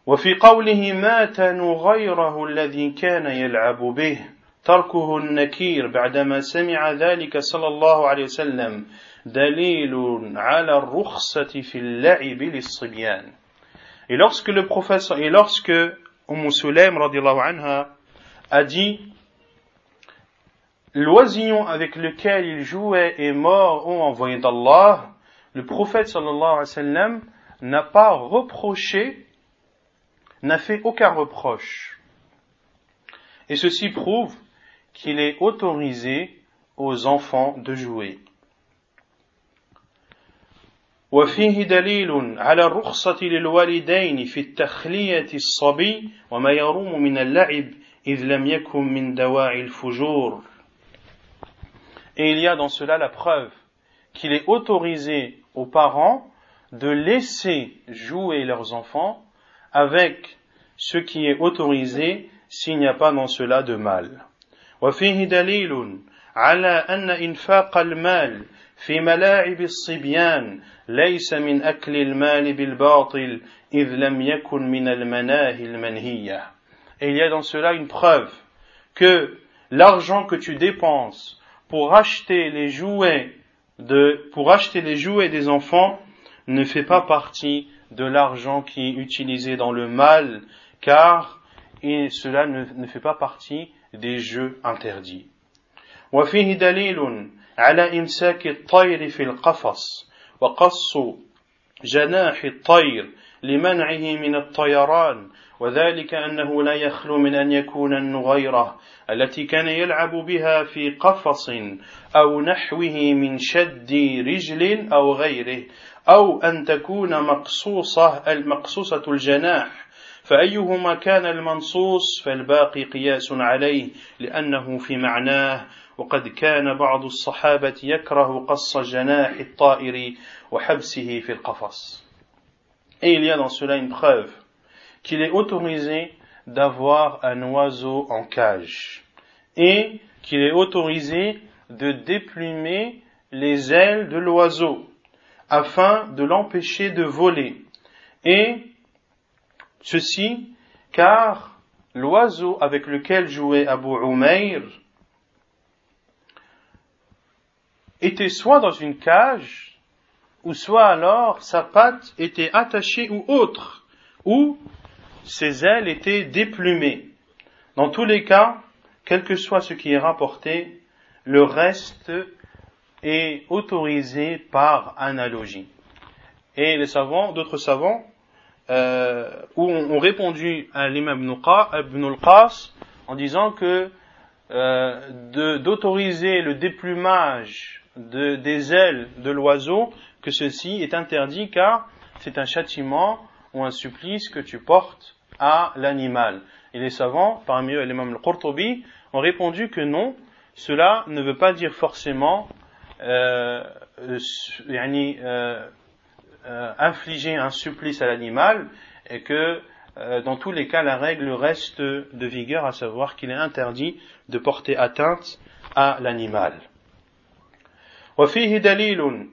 وفي قوله مات نغيره الذي كان يلعب به تركه النكير بعدما سمع ذلك صلى الله عليه وسلم دليل على الرخصة في اللعب للصبيان Et lorsque le prophète, et lorsque Umm Sulaim anha a dit L'oisillon avec lequel il jouait est mort, ô envoyé d'Allah, le prophète sallallahu alayhi wa sallam n'a pas reproché, n'a fait aucun reproche. Et ceci prouve qu'il est autorisé aux enfants de jouer. وفيه دليل على الرخصة للوالدين في التخلية الصبي وما يروم من اللعب إذ لم يكن من دواعي الفجور Et il y a dans cela la preuve qu'il est autorisé aux parents de laisser jouer leurs enfants avec ce qui est autorisé s'il n'y a pas dans cela de mal. وفيه دليل على أن إنفاق المال في ملاعب الصبيان ليس من أكل المال بالباطل إذ لم يكن من المناهي المنهية Et il y a dans cela une preuve que l'argent que tu dépenses pour acheter les jouets de, pour acheter les jouets des enfants ne fait pas partie de l'argent qui est utilisé dans le mal, car et cela ne, ne fait pas partie des jeux interdits. وفيه دليل على إمساك الطير في القفص وقص جناح الطير لمنعه من الطيران وذلك أنه لا يخلو من أن يكون النغيرة التي كان يلعب بها في قفص أو نحوه من شد رجل أو غيره أو أن تكون مقصوصة المقصوصة الجناح فأيهما كان المنصوص فالباقي قياس عليه لأنه في معناه وقد كان بعض الصحابة يكره قص جناح الطائر وحبسه في القفص Et il y a dans cela une preuve qu'il est autorisé d'avoir un oiseau en cage et qu'il est autorisé de déplumer les ailes de l'oiseau afin de l'empêcher de voler. Et ceci car l'oiseau avec lequel jouait Abu Umayr était soit dans une cage, ou soit alors sa patte était attachée ou autre, ou ses ailes étaient déplumées. Dans tous les cas, quel que soit ce qui est rapporté, le reste est autorisé par analogie. Et les savants, d'autres savants, euh, ont, répondu à l'imam Ibn al-Qas en disant que euh, d'autoriser le déplumage de, des ailes de l'oiseau, que ceci est interdit car c'est un châtiment ou un supplice que tu portes à l'animal. Et les savants, parmi eux l'imam al-Qurtubi, ont répondu que non, cela ne veut pas dire forcément euh, euh, euh, infliger un supplice à l'animal et que euh, dans tous les cas la règle reste de vigueur, à savoir qu'il est interdit de porter atteinte à l'animal. وفيه دليل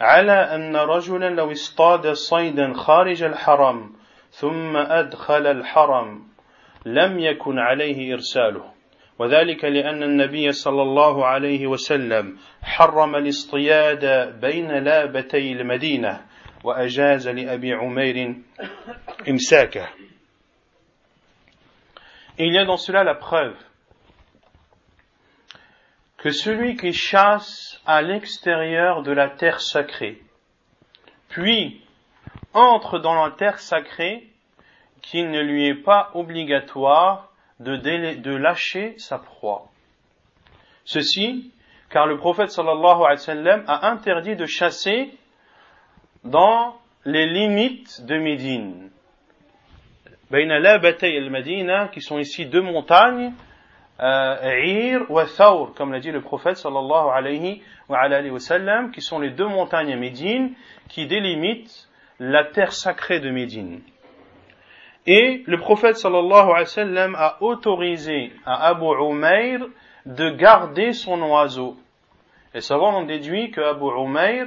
على أن رجلا لو اصطاد صيدا خارج الحرم ثم أدخل الحرم لم يكن عليه إرساله وذلك لأن النبي صلى الله عليه وسلم حرم الاصطياد بين لابتي المدينة وأجاز لأبي عمير إمساكه Et il y a dans cela la preuve que celui qui chasse à l'extérieur de la terre sacrée, puis entre dans la terre sacrée, qu'il ne lui est pas obligatoire de, de lâcher sa proie. Ceci, car le prophète sallallahu alayhi wa sallam a interdit de chasser dans les limites de Médine. qui sont ici deux montagnes, euh, Ir wa Thawr, comme l'a dit le prophète sallallahu alayhi wa, sallam, qui sont les deux montagnes à Médine qui délimitent la terre sacrée de Médine. Et le prophète sallallahu alayhi wa sallam a autorisé à Abu Umayr de garder son oiseau. Les savants ont déduit que Abu Umayr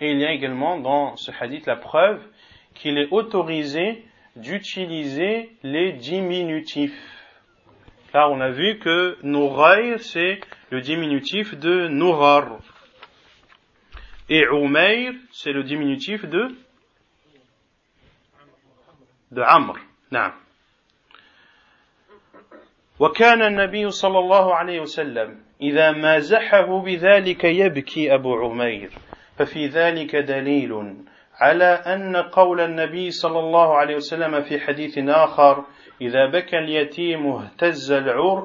Et il y a également dans ce hadith la preuve qu'il est autorisé d'utiliser les diminutifs. Car on a vu que Nouraïr, c'est le diminutif de Nourar. Et Umayr, c'est le diminutif de de Amr. نعم. وكان النبي صلى الله عليه وسلم إذا مازحه بذلك يبكي أبو عمير ففي ذلك دليل على أن قول النبي صلى الله عليه وسلم في حديث آخر إذا بكى اليتيم اهتز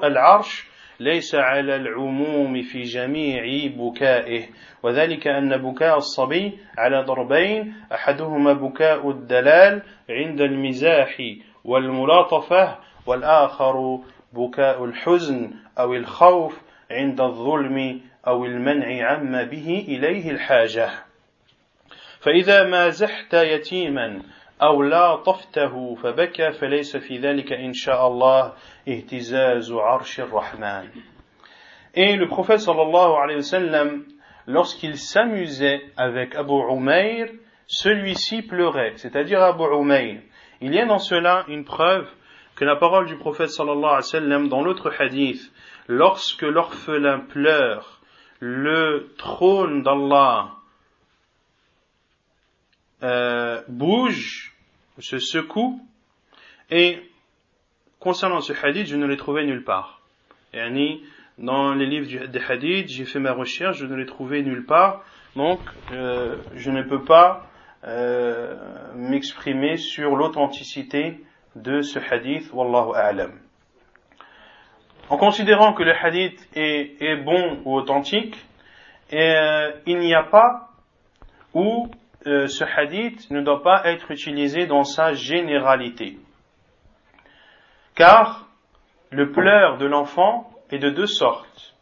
العرش ليس على العموم في جميع بكائه. وذلك أن بكاء الصبي على ضربين أحدهما بكاء الدلال عند المزاح والملاطفة والآخر بكاء الحزن أو الخوف عند الظلم أو المنع عما به إليه الحاجة فإذا ما زحت يتيما أو لا طفته فبكى فليس في ذلك إن شاء الله اهتزاز عرش الرحمن Et le prophète sallallahu alayhi wa sallam, lorsqu'il s'amusait avec Abu Umayr, celui-ci pleurait, c'est-à-dire Abu Umayr. Il y a dans cela une preuve que la parole du prophète sallallahu alayhi wa sallam dans l'autre hadith, lorsque l'orphelin pleure, le trône d'Allah euh, bouge, se secoue, et concernant ce hadith, je ne l'ai trouvé nulle part. Yani, dans les livres des hadiths, j'ai fait ma recherche, je ne l'ai trouvé nulle part, donc euh, je ne peux pas euh, m'exprimer sur l'authenticité de ce hadith, wallahu a'lam en considérant que le hadith est, bon ou authentique, euh, il n'y a pas où euh, ce hadith ne doit pas être utilisé dans sa généralité. Car le pleur de l'enfant est de deux sortes.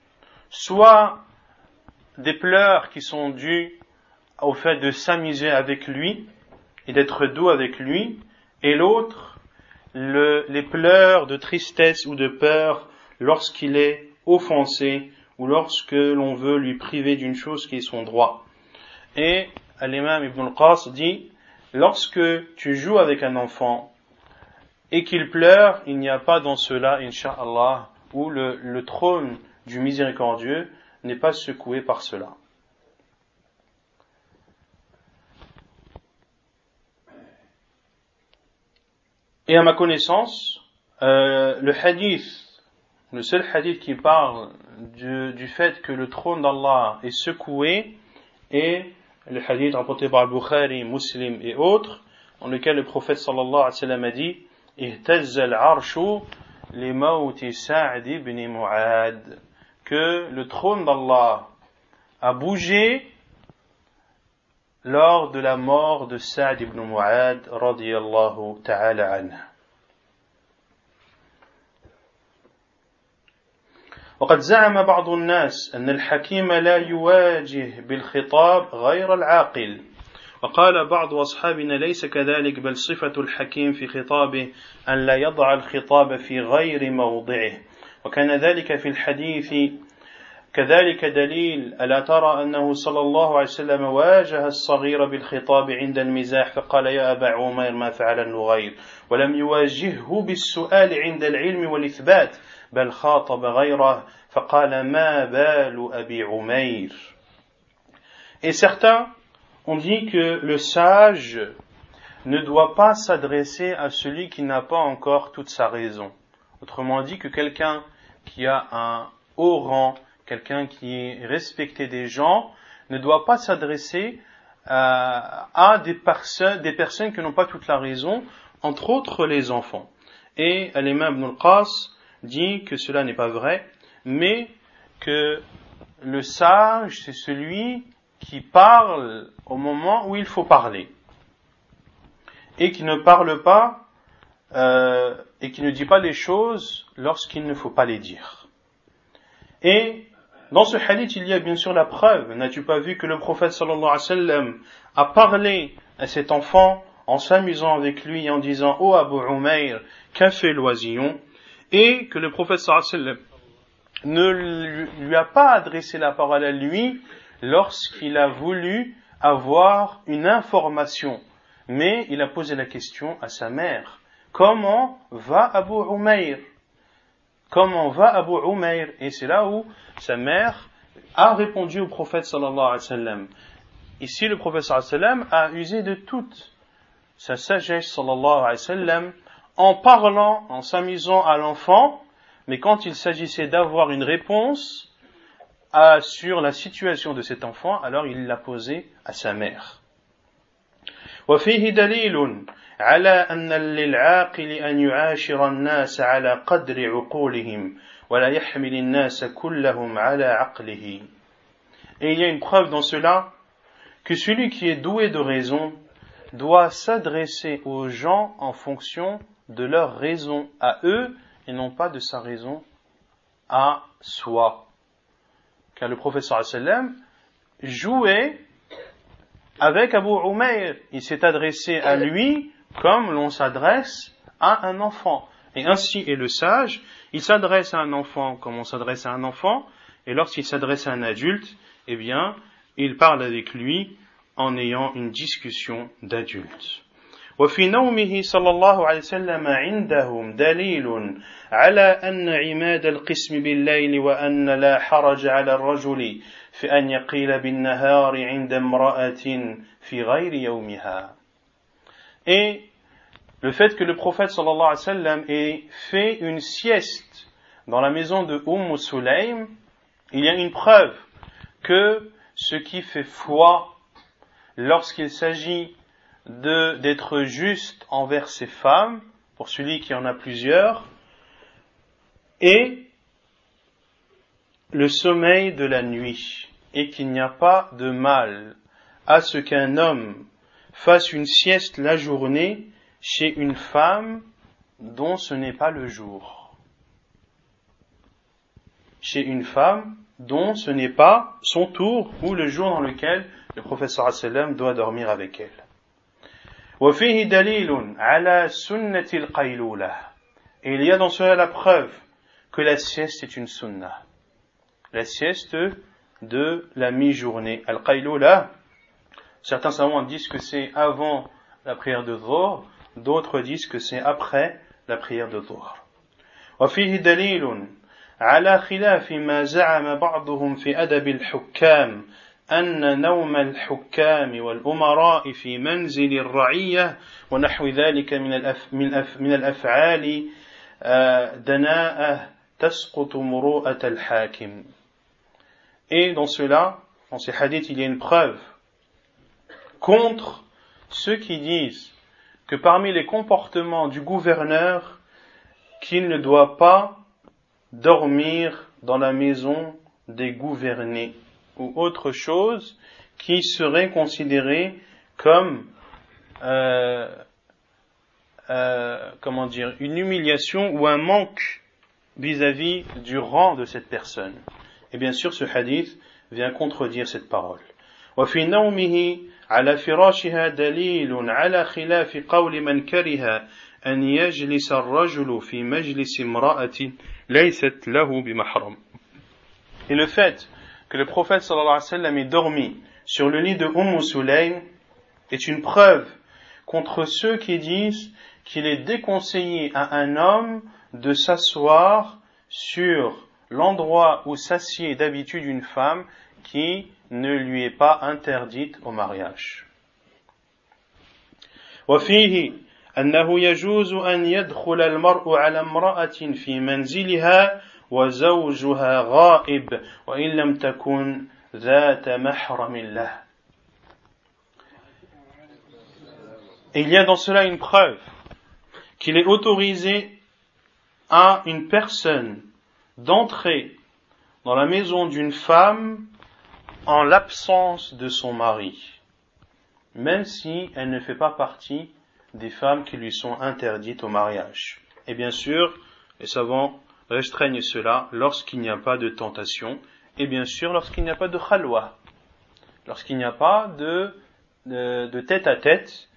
Soit des pleurs qui sont dus au fait de s'amuser avec lui et d'être doux avec lui, et l'autre, les pleurs de tristesse ou de peur lorsqu'il est offensé ou lorsque l'on veut lui priver d'une chose qui est son droit. Et l'imam Ibn al-Qas dit, lorsque tu joues avec un enfant et qu'il pleure, il n'y a pas dans cela, inshallah, où le, le trône du miséricordieux n'est pas secoué par cela. Et à ma connaissance, euh, le hadith, le seul hadith qui parle du, fait que le trône d'Allah est secoué est le hadith rapporté par Bukhari, Muslim et autres, dans lequel le prophète sallallahu alayhi wa sallam a dit que le trône d'Allah a bougé lors de la mort de Sa'd ibn Mu'ad radiyallahu ta'ala anhu. وقد زعم بعض الناس أن الحكيم لا يواجه بالخطاب غير العاقل. وقال بعض أصحابنا ليس كذلك بل صفة الحكيم في خطابه أن لا يضع الخطاب في غير موضعه. وكان ذلك في الحديث كذلك دليل ألا ترى أنه صلى الله عليه وسلم واجه الصغير بالخطاب عند المزاح فقال يا أبا عمير ما فعل النغير ولم يواجهه بالسؤال عند العلم والإثبات بل خاطب غيره فقال ما بال أبي عمير Et certains ont dit que le sage ne doit pas s'adresser à celui qui n'a pas encore toute sa raison. Autrement dit que quelqu'un qui a un haut rang, quelqu'un qui est respecté des gens, ne doit pas s'adresser à, à des, personnes, des qui n'ont pas toute la raison, entre autres les enfants. Et l'imam Ibn al-Qas dit que cela n'est pas vrai, mais que le sage, c'est celui qui parle au moment où il faut parler, et qui ne parle pas, euh, et qui ne dit pas les choses lorsqu'il ne faut pas les dire. Dans ce hadith, il y a bien sûr la preuve. N'as-tu pas vu que le prophète sallallahu alayhi wa a parlé à cet enfant en s'amusant avec lui en disant Oh Abu Umayr, qu'a fait l'oisillon? Et que le prophète sallallahu alayhi ne lui a pas adressé la parole à lui lorsqu'il a voulu avoir une information, mais il a posé la question à sa mère. Comment va Abu Umayr? Comment va Abu Umayr Et c'est là où sa mère a répondu au prophète sallallahu alayhi wa sallam. Ici, le prophète sallallahu alayhi wa sallam a usé de toute sa sagesse sallallahu alayhi wa sallam en parlant, en s'amusant à l'enfant, mais quand il s'agissait d'avoir une réponse à, sur la situation de cet enfant, alors il l'a posée à sa mère. وفيه دليل على أن للعاقل أن يعاشر الناس على قدر عقولهم ولا يحمل الناس كلهم على عقله Et il y a une preuve dans cela que celui qui est doué de raison doit s'adresser aux gens en fonction de leur raison à eux et non pas de sa raison à soi. Car le professeur sallam jouait avec Abu Umayr. Il s'est adressé à lui comme l'on s'adresse à un enfant. Et ainsi est le sage, il s'adresse à un enfant comme on s'adresse à un enfant, et lorsqu'il s'adresse à un adulte, eh bien, il parle avec lui en ayant une discussion d'adulte. وفي نومه صلى الله عليه وسلم عندهم دليل على أن عماد القسم بالليل وأن لا حرج على الرجل في أن يقيل بالنهار عند امرأة في غير يومها. et le fait que le prophète sallallahu alayhi wa sallam ait fait une sieste dans la maison de Umm Sulaym, il y a une preuve que ce qui fait foi lorsqu'il s'agit d'être juste envers ses femmes, pour celui qui en a plusieurs, et le sommeil de la nuit, et qu'il n'y a pas de mal à ce qu'un homme fasse une sieste la journée chez une femme dont ce n'est pas le jour. Chez une femme dont ce n'est pas son tour ou le jour dans lequel le professeur sallam doit dormir avec elle. وفيه دليل على سنة القيلولة et il y a dans cela la preuve que la sieste est une sunna. La sieste de la mi-journée. Al-Qaylula, certains savants disent que c'est avant la prière de Dhuhr, d'autres disent que c'est après la prière de Dhuhr. وفيه دليل على خلاف ما زعم بعضهم في أدب الحكام أن نوم الحكام والأمراء في منزل الرعية ونحو ذلك من, الأف من, الأف من الأفعال دناءة تسقط مروءة الحاكم Et dans cela, dans ces hadiths, il y a une preuve contre ceux qui disent que parmi les comportements du gouverneur, qu'il ne doit pas dormir dans la maison des gouvernés ou autre chose qui serait considéré comme euh, euh, comment dire une humiliation ou un manque vis-à-vis du rang de cette personne. Et bien sûr, ce hadith vient contredire cette parole. وفي نومه على فراشها دليل على خلاف قول من كره أن يجلس الرجل في مجلس امرأة ليست له بمحرم. Et le fait que le prophète sallallahu alayhi wa sallam ait dormi sur le lit de Umm Sulaym est une preuve contre ceux qui disent qu'il est déconseillé à un homme de s'asseoir sur l'endroit où s'assied d'habitude une femme qui ne lui est pas interdite au mariage. وفيه أنه يجوز أن يدخل المرء على امرأة في منزلها وزوجها غائب وإن لم تكن ذات محرم له. il y a dans cela une preuve qu'il est autorisé à une personne d'entrer dans la maison d'une femme en l'absence de son mari, même si elle ne fait pas partie des femmes qui lui sont interdites au mariage. Et bien sûr, les savants restreignent cela lorsqu'il n'y a pas de tentation, et bien sûr lorsqu'il n'y a pas de khalwa, lorsqu'il n'y a pas de, de, tête à tête,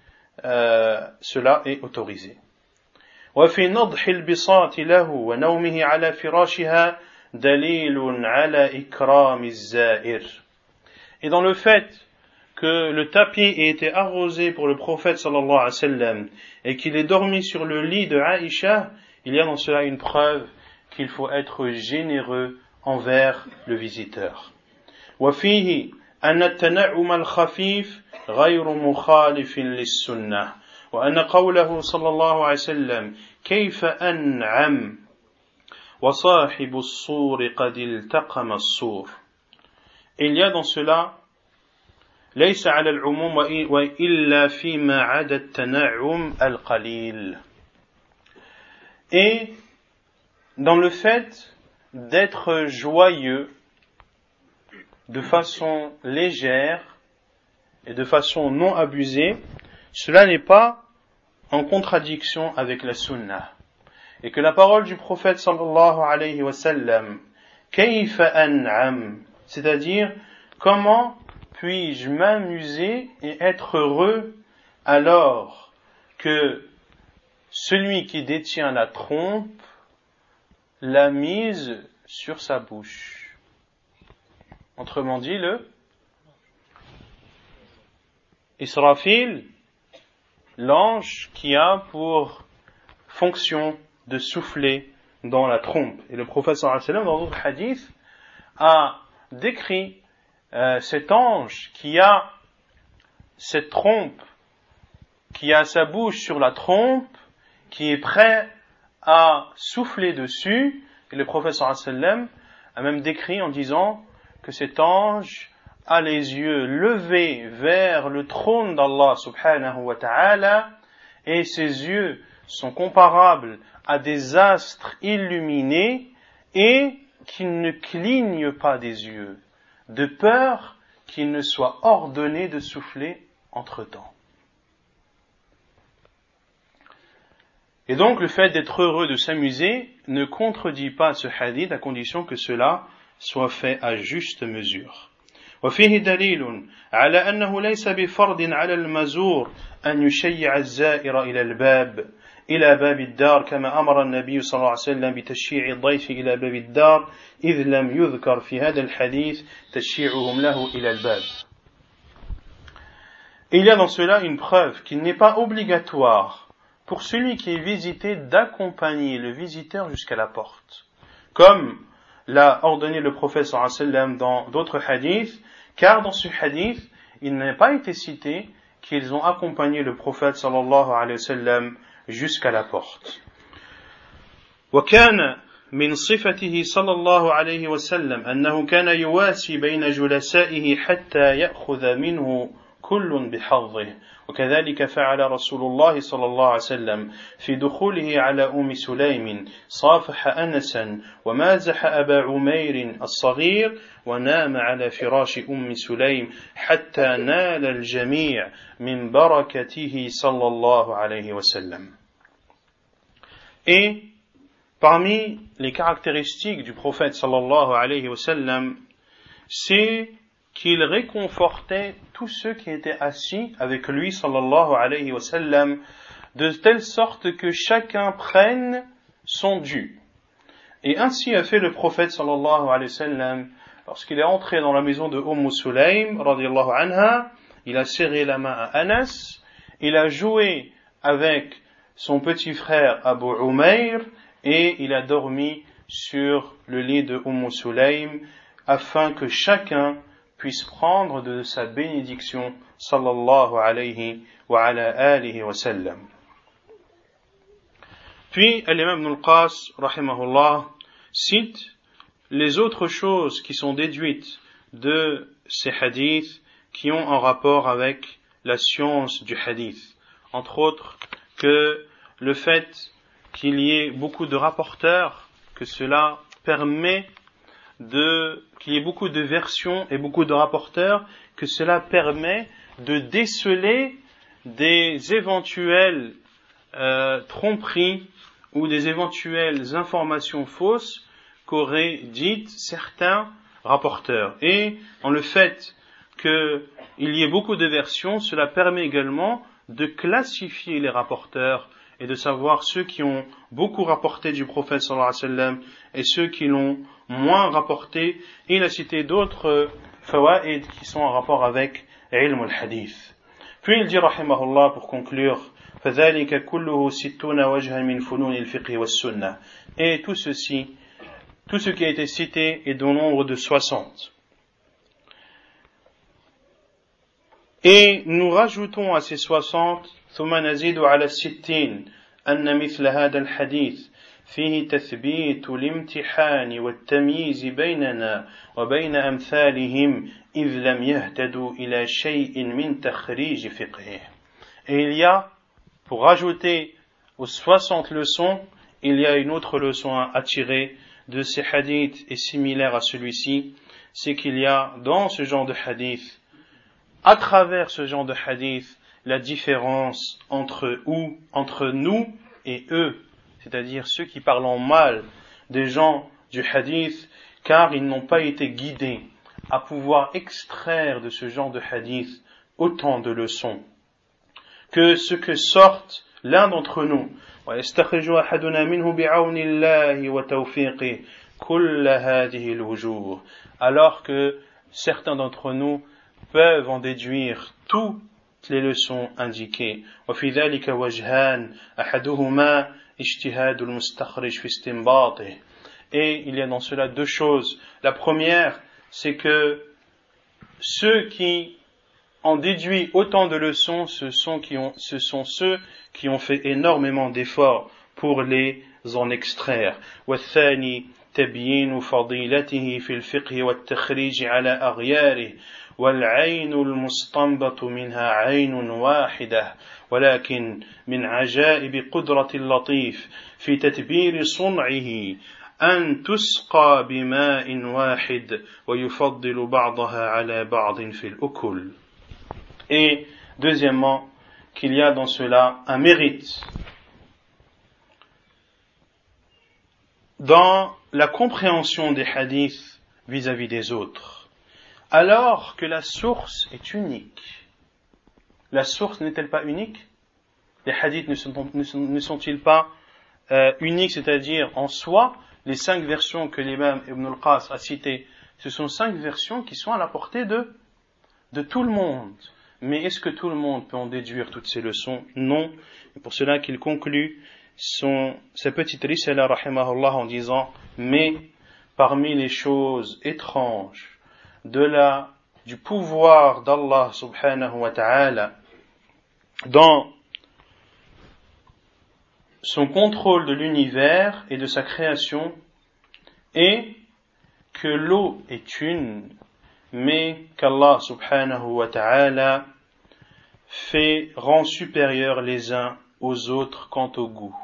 euh, cela est autorisé. وفي نضح البساط له ونومه على فراشها دليل على إكرام الزائر Et dans le fait que le tapis ait été arrosé pour le prophète sallallahu alayhi wa sallam et qu'il ait dormi sur le lit de Aïcha, il y a dans cela une preuve qu'il faut être généreux envers le visiteur. وفيه أن التنعم الخفيف غير مخالف للسنة وأن قوله صلى الله عليه وسلم كيف أنعم وصاحب الصور قد التقم الصور Il y a dans cela ليس على العموم وإلا فيما عدا التنعم القليل Et dans le fait d'être joyeux de façon légère et de façon non abusée, cela n'est pas en contradiction avec la sunna. Et que la parole du prophète sallallahu alayhi wa sallam, c'est-à-dire comment puis-je m'amuser et être heureux alors que celui qui détient la trompe l'a mise sur sa bouche? Autrement dit, le Israfil, l'ange qui a pour fonction de souffler dans la trompe. Et le professeur dans d'autres hadiths, a décrit euh, cet ange qui a cette trompe, qui a sa bouche sur la trompe, qui est prêt à souffler dessus, et le professeur a même décrit en disant que cet ange a les yeux levés vers le trône d'Allah subhanahu wa ta'ala, et ses yeux sont comparables à des astres illuminés, et qu'il ne cligne pas des yeux, de peur qu'il ne soit ordonné de souffler entre-temps. Et donc le fait d'être heureux de s'amuser ne contredit pas ce hadith à condition que cela soit fait à juste mesure. وفيه دليل على أنه ليس بفرض على المزور أن يشيع الزائر إلى الباب إلى باب الدار كما أمر النبي صلى الله عليه وسلم بتشييع الضيف إلى باب الدار إذ لم يذكر في هذا الحديث تشييعهم له إلى الباب Il y a dans cela une preuve qu'il n'est pas obligatoire pour celui qui est visité d'accompagner le visiteur jusqu'à la porte. Comme l'a ordonné le prophète sallam dans d'autres hadiths, car dans ce hadith, il n'a pas été cité qu'ils ont accompagné le prophète sallallahu alayhi wa sallam jusqu'à la porte. وكان من صفته صلى الله عليه وسلم أنه كان يواسي بين جلسائه حتى يأخذ منه كل بحظه. وكذلك فعل رسول الله صلى الله عليه وسلم في دخوله على أم سليم. صافح أنسا ومازح أبا عمير الصغير ونام على فراش أم سليم حتى نال الجميع من بركته صلى الله عليه وسلم. Et parmi les caractéristiques du prophète sallallahu alayhi wa c'est qu'il réconfortait tous ceux qui étaient assis avec lui, sallallahu alayhi wa de telle sorte que chacun prenne son dû. Et ainsi a fait le prophète sallallahu alayhi wa lorsqu'il est entré dans la maison de Umm Sulaym, anha, il a serré la main à Anas, il a joué avec son petit frère Abu Umayr, et il a dormi sur le lit de Umm Sulaym, afin que chacun puisse prendre de sa bénédiction. Puis, l'imam Ibn al-Qas, rahimahullah, cite les autres choses qui sont déduites de ces hadiths qui ont un rapport avec la science du hadith. Entre autres, que le fait qu'il y ait beaucoup de rapporteurs, que cela permet de qu'il y ait beaucoup de versions et beaucoup de rapporteurs, que cela permet de déceler des éventuelles euh, tromperies ou des éventuelles informations fausses qu'auraient dites certains rapporteurs. Et en le fait qu'il y ait beaucoup de versions, cela permet également de classifier les rapporteurs et de savoir ceux qui ont beaucoup rapporté du prophète sallallahu alayhi wa sallam et ceux qui l'ont moins rapporté. Et il a cité d'autres fawaid qui sont en rapport avec ilm al-hadith. Puis il dit rahimahullah pour conclure فذلك كله ستون وجها من فنون الفقه والسنة et tout ceci tout ce qui a été cité est d'un nombre de 60 et nous rajoutons à ces 60 ثم نزيد على الستين أن مثل هذا الحديث فيه تثبيت الامتحان والتمييز بيننا وبين أمثالهم إذ لم يهتدوا إلى شيء من تخريج فقهه. Et il y a, pour rajouter aux 60 leçons, il y a une autre leçon à tirer de ces hadiths et similaire à celui-ci, c'est qu'il y a dans ce genre de hadith, à travers ce genre de hadith, la différence entre, entre nous et eux, c'est-à-dire ceux qui parlent en mal des gens du hadith, car ils n'ont pas été guidés à pouvoir extraire de ce genre de hadith autant de leçons que ce que sortent l'un d'entre nous. Alors que certains d'entre nous peuvent en déduire tout les leçons indiquées. وفي ذلك وجهان أحدهما اجتهاد المستخرج في استنباطه. Et il y a dans cela deux choses. La première, c'est que ceux qui ont déduit autant de leçons, ce sont, qui ont, ce sont ceux qui ont fait énormément d'efforts pour les en extraire. والثاني تبيين فضيلته في الفقه والتخريج على أغياره والعين المستنبط منها عين واحدة ولكن من عجائب قدرة اللطيف في تدبير صنعه أن تسقى بماء واحد ويفضل بعضها على بعض في الأكل. Et deuxièmement, qu'il y a dans cela un mérite. Dans la compréhension des hadiths vis-à-vis des autres, alors que la source est unique. La source n'est-elle pas unique? Les hadiths ne sont-ils pas euh, uniques, c'est-à-dire en soi, les cinq versions que l'imam Ibn al-Qas a citées, ce sont cinq versions qui sont à la portée de, tout le monde. Mais est-ce que tout le monde peut en déduire toutes ces leçons? Non. Et pour cela qu'il conclut son, sa petite risala, rahimahullah, en disant, mais parmi les choses étranges de la, du pouvoir d'Allah subhanahu wa ta'ala dans son contrôle de l'univers et de sa création est que l'eau est une, mais qu'Allah subhanahu wa ta'ala fait, rend supérieurs les uns aux autres quant au goût.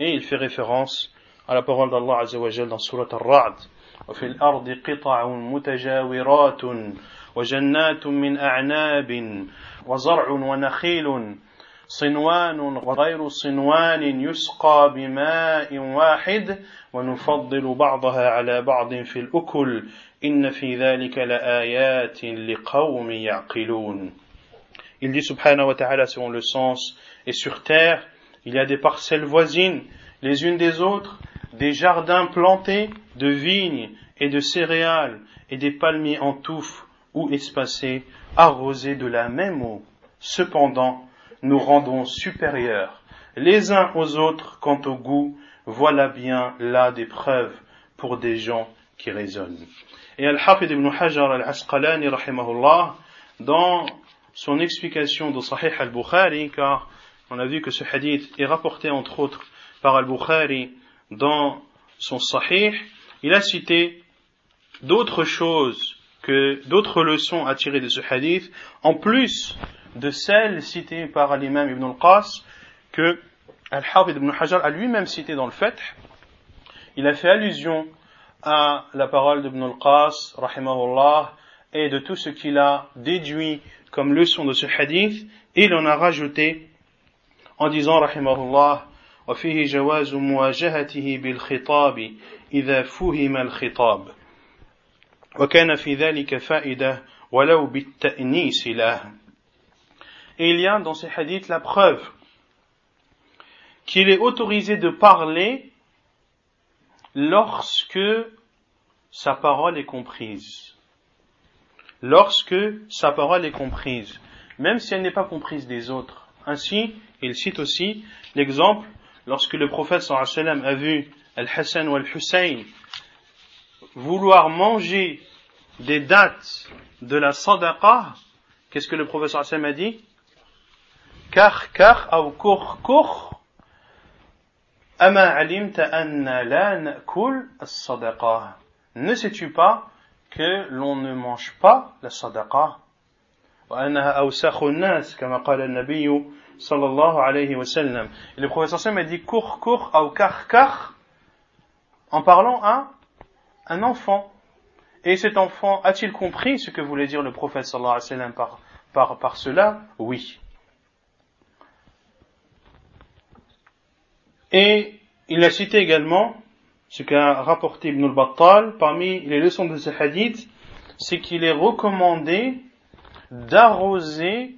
Et il fait référence à la parole d'Allah Azza wa dans Surat Al-Ra'd. وفي الأرض قطع متجاورات وجنات من أعناب وزرع ونخيل صنوان وغير صنوان يسقى بماء واحد ونفضل بعضها على بعض في الأكل إن في ذلك لآيات لقوم يعقلون Il dit subhanahu wa ta'ala selon le sens, et sur terre, il y a des parcelles voisines, les unes des autres, des jardins plantés de vignes et de céréales, et des palmiers en touffe ou espacés, arrosés de la même eau. Cependant, nous rendons supérieurs les uns aux autres quant au goût, voilà bien là des preuves pour des gens qui raisonnent. Et Al-Hafid ibn Hajar al-Asqalani, dans son explication de Sahih al-Bukhari, car on a vu que ce hadith est rapporté entre autres par al-Bukhari dans son Sahih, il a cité d'autres choses que d'autres leçons à tirer de ce hadith, en plus de celles citées par l'imam Ibn al-Qas, que Al-Hafid ibn Hajar a lui-même cité dans le fait. Il a fait allusion à la parole d'Ibn al-Qas, rahimahullah, et de tout ce qu'il a déduit comme leçon de ce hadith, et il en a rajouté en disant, rahimahullah, وفيه جواز مواجهته بالخطاب إذا فهم الخطاب وكان في ذلك فائدة ولو بالتأنيس له Et il y a dans ces hadiths la preuve qu'il est autorisé de parler lorsque sa parole est comprise. Lorsque sa parole est comprise, même si elle n'est pas comprise des autres. Ainsi, il cite aussi l'exemple lorsque le prophète sallam a vu Al-Hassan ou Al-Hussein vouloir manger des dates de la sadaqa, qu'est-ce que le prophète sallam a dit? Kar kar ou kur kur ne sais-tu pas que l'on ne mange pas la sadaqa? Sallallahu alayhi wa sallam. Et le professeur Sam a dit cour cour ou kar kar en parlant à un enfant. Et cet enfant a-t-il compris ce que voulait dire le prophète sallallahu alayhi wa sallam par, par, par cela? Oui. Et il a cité également ce qu'a rapporté Ibn al-Battal parmi les leçons de ce hadith, c'est qu'il est recommandé d'arroser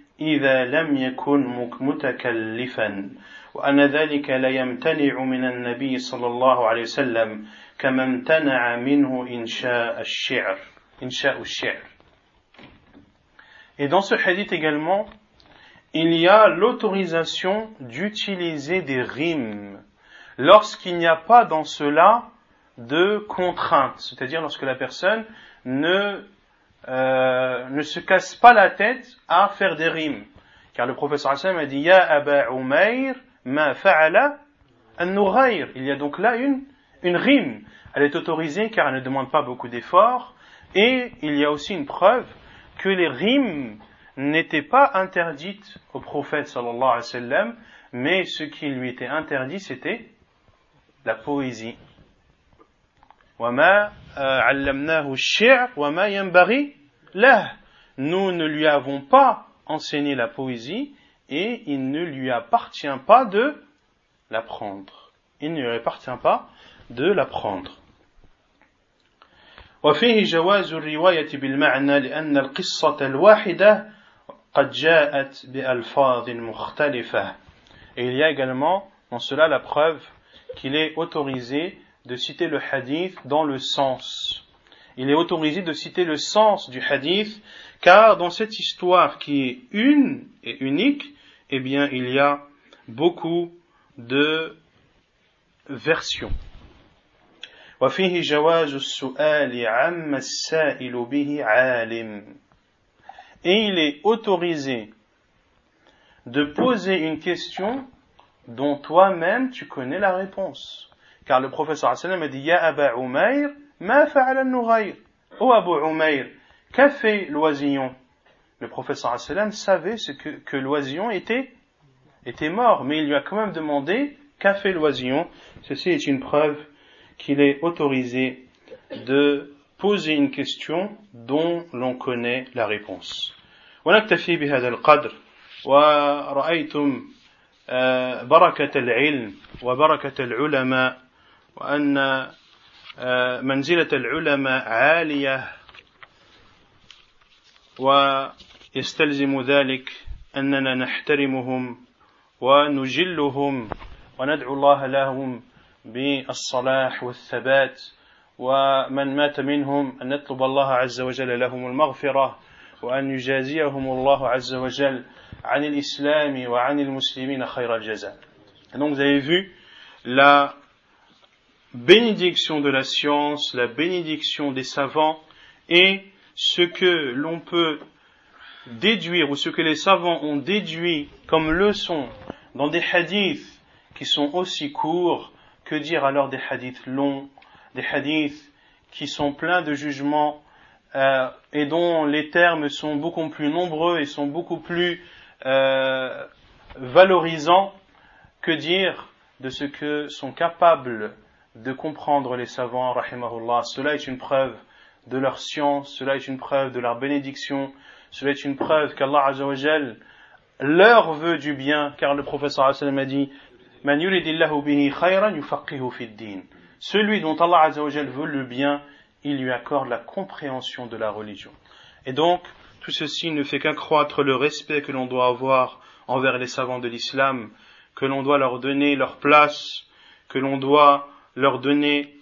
إذا لم يكن متكلفا وأن ذلك لا يمتنع من النبي صلى الله عليه وسلم كما امتنع منه إنشاء الشعر إنشاء الشعر Et dans ce hadith également, il y a l'autorisation d'utiliser des rimes lorsqu'il n'y a pas dans cela de contrainte, c'est-à-dire lorsque la personne ne, euh, ne se casse pas la tête à faire des rimes. Car le professeur Hassan a dit Ya Aba Umayr ma fa'ala an Il y a donc là une, rime. Elle est autorisée car elle ne demande pas beaucoup d'efforts, Et il y a aussi une preuve que les rimes n'étaient pas interdites au prophète sallallahu alayhi wa mais ce qui lui était interdit, c'était la poésie. وما علمناه الشعر وما ينبغي له nous ne lui avons pas enseigné la poésie et il ne lui appartient pas de l'apprendre. Il ne lui appartient pas de l'apprendre. وفيه جواز الرواية بالمعنى لأن القصة الواحدة قد جاءت بألفاظ مختلفة. Et il y a également dans cela la preuve qu'il est autorisé de citer le hadith dans le sens. Il est autorisé de citer le sens du hadith car dans cette histoire qui est une et unique, eh bien, il y a beaucoup de versions. وفيه جواز السؤال عما السائل به عالم et il est autorisé de poser une question dont toi-même tu connais la réponse. Car le professeur sallam a dit Ya Aba Umayr, ma fa'ala nughayr. Oh Abu Umayr, qu'a fait l'oisillon Le professeur sallam savait ce que, que l'oisillon était, était mort, mais il lui a quand même demandé qu'a fait l'oisillon. Ceci est une preuve qu'il est autorisé de poser une question dont l'on connaît la réponse. ونكتفي بهذا القدر ورأيتم بركة العلم وبركة العلماء وأن منزلة العلماء عالية ويستلزم ذلك أننا نحترمهم ونجلهم وندعو الله لهم بالصلاح والثبات ومن مات منهم أن نطلب الله عز وجل لهم المغفرة وأن يجازيهم الله عز وجل عن الإسلام وعن المسلمين خير الجزاء. Donc vous avez vu la bénédiction de la science, la bénédiction des savants et ce que l'on peut déduire ou ce que les savants ont déduit comme leçon dans des hadiths qui sont aussi courts, que dire alors des hadiths longs, des hadiths qui sont pleins de jugements euh, et dont les termes sont beaucoup plus nombreux et sont beaucoup plus euh, valorisants, que dire de ce que sont capables de comprendre les savants, rahimahullah. Cela est une preuve de leur science, cela est une preuve de leur bénédiction, cela est une preuve qu'Allah Azzawajal leur veut du bien, car le professeur a dit Man bihi khayran din. Celui dont Allah Azzawajal veut le bien, il lui accorde la compréhension de la religion. Et donc, tout ceci ne fait qu'accroître le respect que l'on doit avoir envers les savants de l'islam, que l'on doit leur donner leur place, que l'on doit leur donner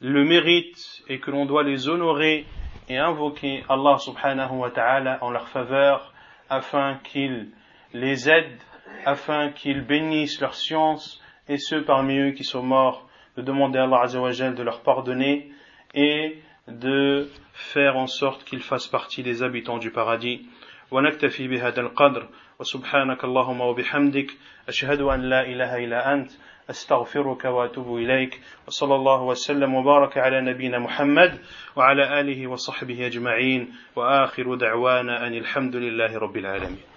le mérite et que l'on doit les honorer et invoquer Allah subhanahu wa ta'ala en leur faveur afin qu'il les aide, afin qu'ils bénissent leur science et ceux parmi eux qui sont morts de demander à Allah azawajal de leur pardonner et de faire en sorte qu'ils fassent partie des habitants du paradis. ونكتفي بهذا القدر وسبحانك اللهم وبحمدك أشهد أن لا إله إلا أنت أستغفرك وأتوب إليك وصلى الله وسلم وبارك على نبينا محمد وعلى آله وصحبه أجمعين وآخر دعوانا أن الحمد لله رب العالمين.